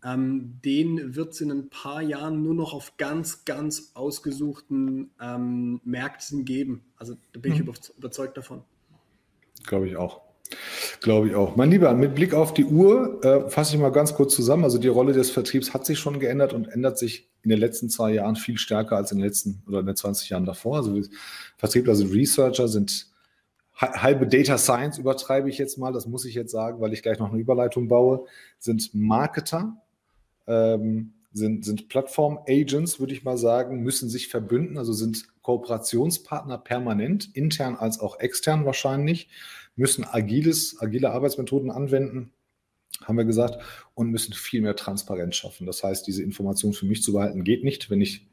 ähm, den wird es in ein paar Jahren nur noch auf ganz, ganz ausgesuchten ähm, Märkten geben. Also da bin ich mhm. überzeugt davon. Glaube ich auch. Glaube ich auch. Mein Lieber, mit Blick auf die Uhr äh, fasse ich mal ganz kurz zusammen. Also die Rolle des Vertriebs hat sich schon geändert und ändert sich in den letzten zwei Jahren viel stärker als in den letzten oder in den 20 Jahren davor. Also Vertriebler sind Researcher, sind halbe Data Science übertreibe ich jetzt mal, das muss ich jetzt sagen, weil ich gleich noch eine Überleitung baue, sind Marketer, ähm, sind, sind Plattform-Agents, würde ich mal sagen, müssen sich verbünden, also sind Kooperationspartner permanent, intern als auch extern wahrscheinlich, müssen agiles, agile Arbeitsmethoden anwenden, haben wir gesagt, und müssen viel mehr Transparenz schaffen. Das heißt, diese Information für mich zu behalten geht nicht, wenn ich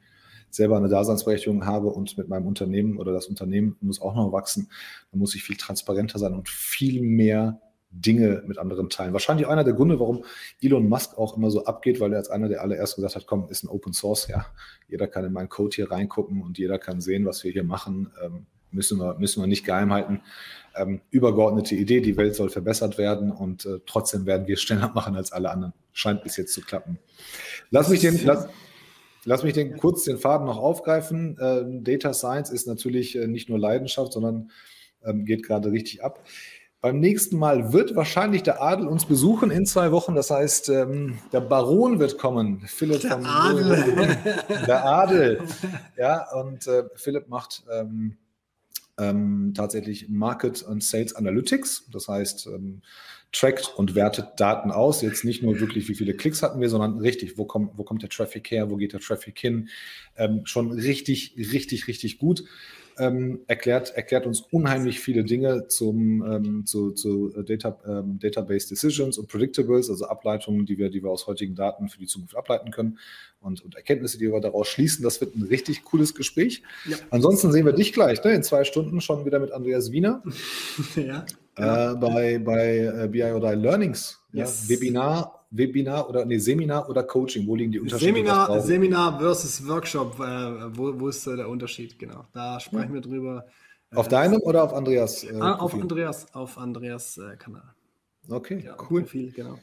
selber eine Daseinsberechtigung habe und mit meinem Unternehmen oder das Unternehmen muss auch noch wachsen, dann muss ich viel transparenter sein und viel mehr Dinge mit anderen teilen. Wahrscheinlich einer der Gründe, warum Elon Musk auch immer so abgeht, weil er als einer der allererst gesagt hat, komm, ist ein Open Source, ja, jeder kann in meinen Code hier reingucken und jeder kann sehen, was wir hier machen, ähm, müssen, wir, müssen wir nicht geheim halten ähm, übergeordnete Idee, die Welt soll verbessert werden und äh, trotzdem werden wir schneller machen als alle anderen. Scheint bis jetzt zu klappen. Lass mich den, lass, lass mich den kurz den Faden noch aufgreifen. Äh, Data Science ist natürlich äh, nicht nur Leidenschaft, sondern ähm, geht gerade richtig ab. Beim nächsten Mal wird wahrscheinlich der Adel uns besuchen in zwei Wochen. Das heißt, ähm, der Baron wird kommen. Philipp der Adel. Der Adel. Ja, und äh, Philipp macht ähm, ähm, tatsächlich Market und Sales Analytics. Das heißt, ähm, trackt und wertet Daten aus. Jetzt nicht nur wirklich, wie viele Klicks hatten wir, sondern richtig, wo kommt, wo kommt der Traffic her, wo geht der Traffic hin. Ähm, schon richtig, richtig, richtig gut ähm, erklärt, erklärt uns unheimlich viele Dinge zum, ähm, zu, zu Data, ähm, Database Decisions und Predictables, also Ableitungen, die wir, die wir aus heutigen Daten für die Zukunft ableiten können und, und Erkenntnisse, die wir daraus schließen. Das wird ein richtig cooles Gespräch. Ja. Ansonsten sehen wir dich gleich ne, in zwei Stunden schon wieder mit Andreas Wiener. ja. Äh, bei bei äh, BI oder Learnings. Yes. Ja, Webinar Webinar oder nee, Seminar oder Coaching? Wo liegen die Unterschiede? Seminar, Seminar versus Workshop, äh, wo, wo ist äh, der Unterschied? Genau, da sprechen ja. wir drüber. Äh, auf deinem oder auf Andreas? Äh, ah, auf Andreas, auf Andreas äh, Kanal. Okay, ja, cool. Profil, genau.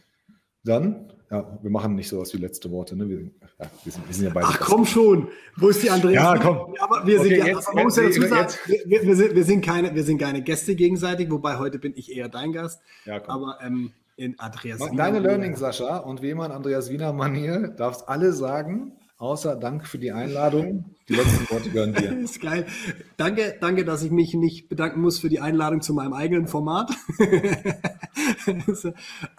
Dann, ja, wir machen nicht sowas wie letzte Worte, ne? Wir, ja, wir, sind, wir sind ja beide. Ach komm schon, wo ist die Andreas? Ja, komm. aber wir sind, okay, ja, jetzt, man muss ja dazu sagen, wir, wir, sind, wir, sind keine, wir sind keine Gäste gegenseitig, wobei heute bin ich eher dein Gast. Ja, komm. Aber ähm, in Andreas Wiener. Deine Learning, Sascha, und wie immer in Andreas Wiener Manier, darfst alle sagen, außer Dank für die Einladung. Die letzten Worte gehören dir. Ist geil. Danke, danke, dass ich mich nicht bedanken muss für die Einladung zu meinem eigenen Format.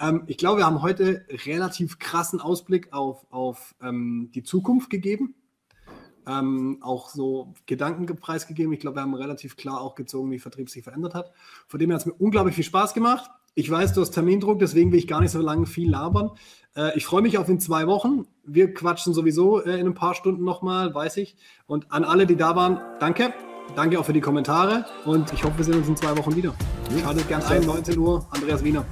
ähm, ich glaube, wir haben heute relativ krassen Ausblick auf, auf ähm, die Zukunft gegeben. Ähm, auch so Gedanken preisgegeben. Ich glaube, wir haben relativ klar auch gezogen, wie Vertrieb sich verändert hat. Von dem her hat es mir unglaublich viel Spaß gemacht. Ich weiß, du hast Termindruck, deswegen will ich gar nicht so lange viel labern. Äh, ich freue mich auf in zwei Wochen. Wir quatschen sowieso äh, in ein paar Stunden nochmal, weiß ich. Und an alle, die da waren, danke. Danke auch für die Kommentare und ich hoffe, wir sehen uns in zwei Wochen wieder. Schaltet gerne ein, 19 Uhr, Andreas Wiener.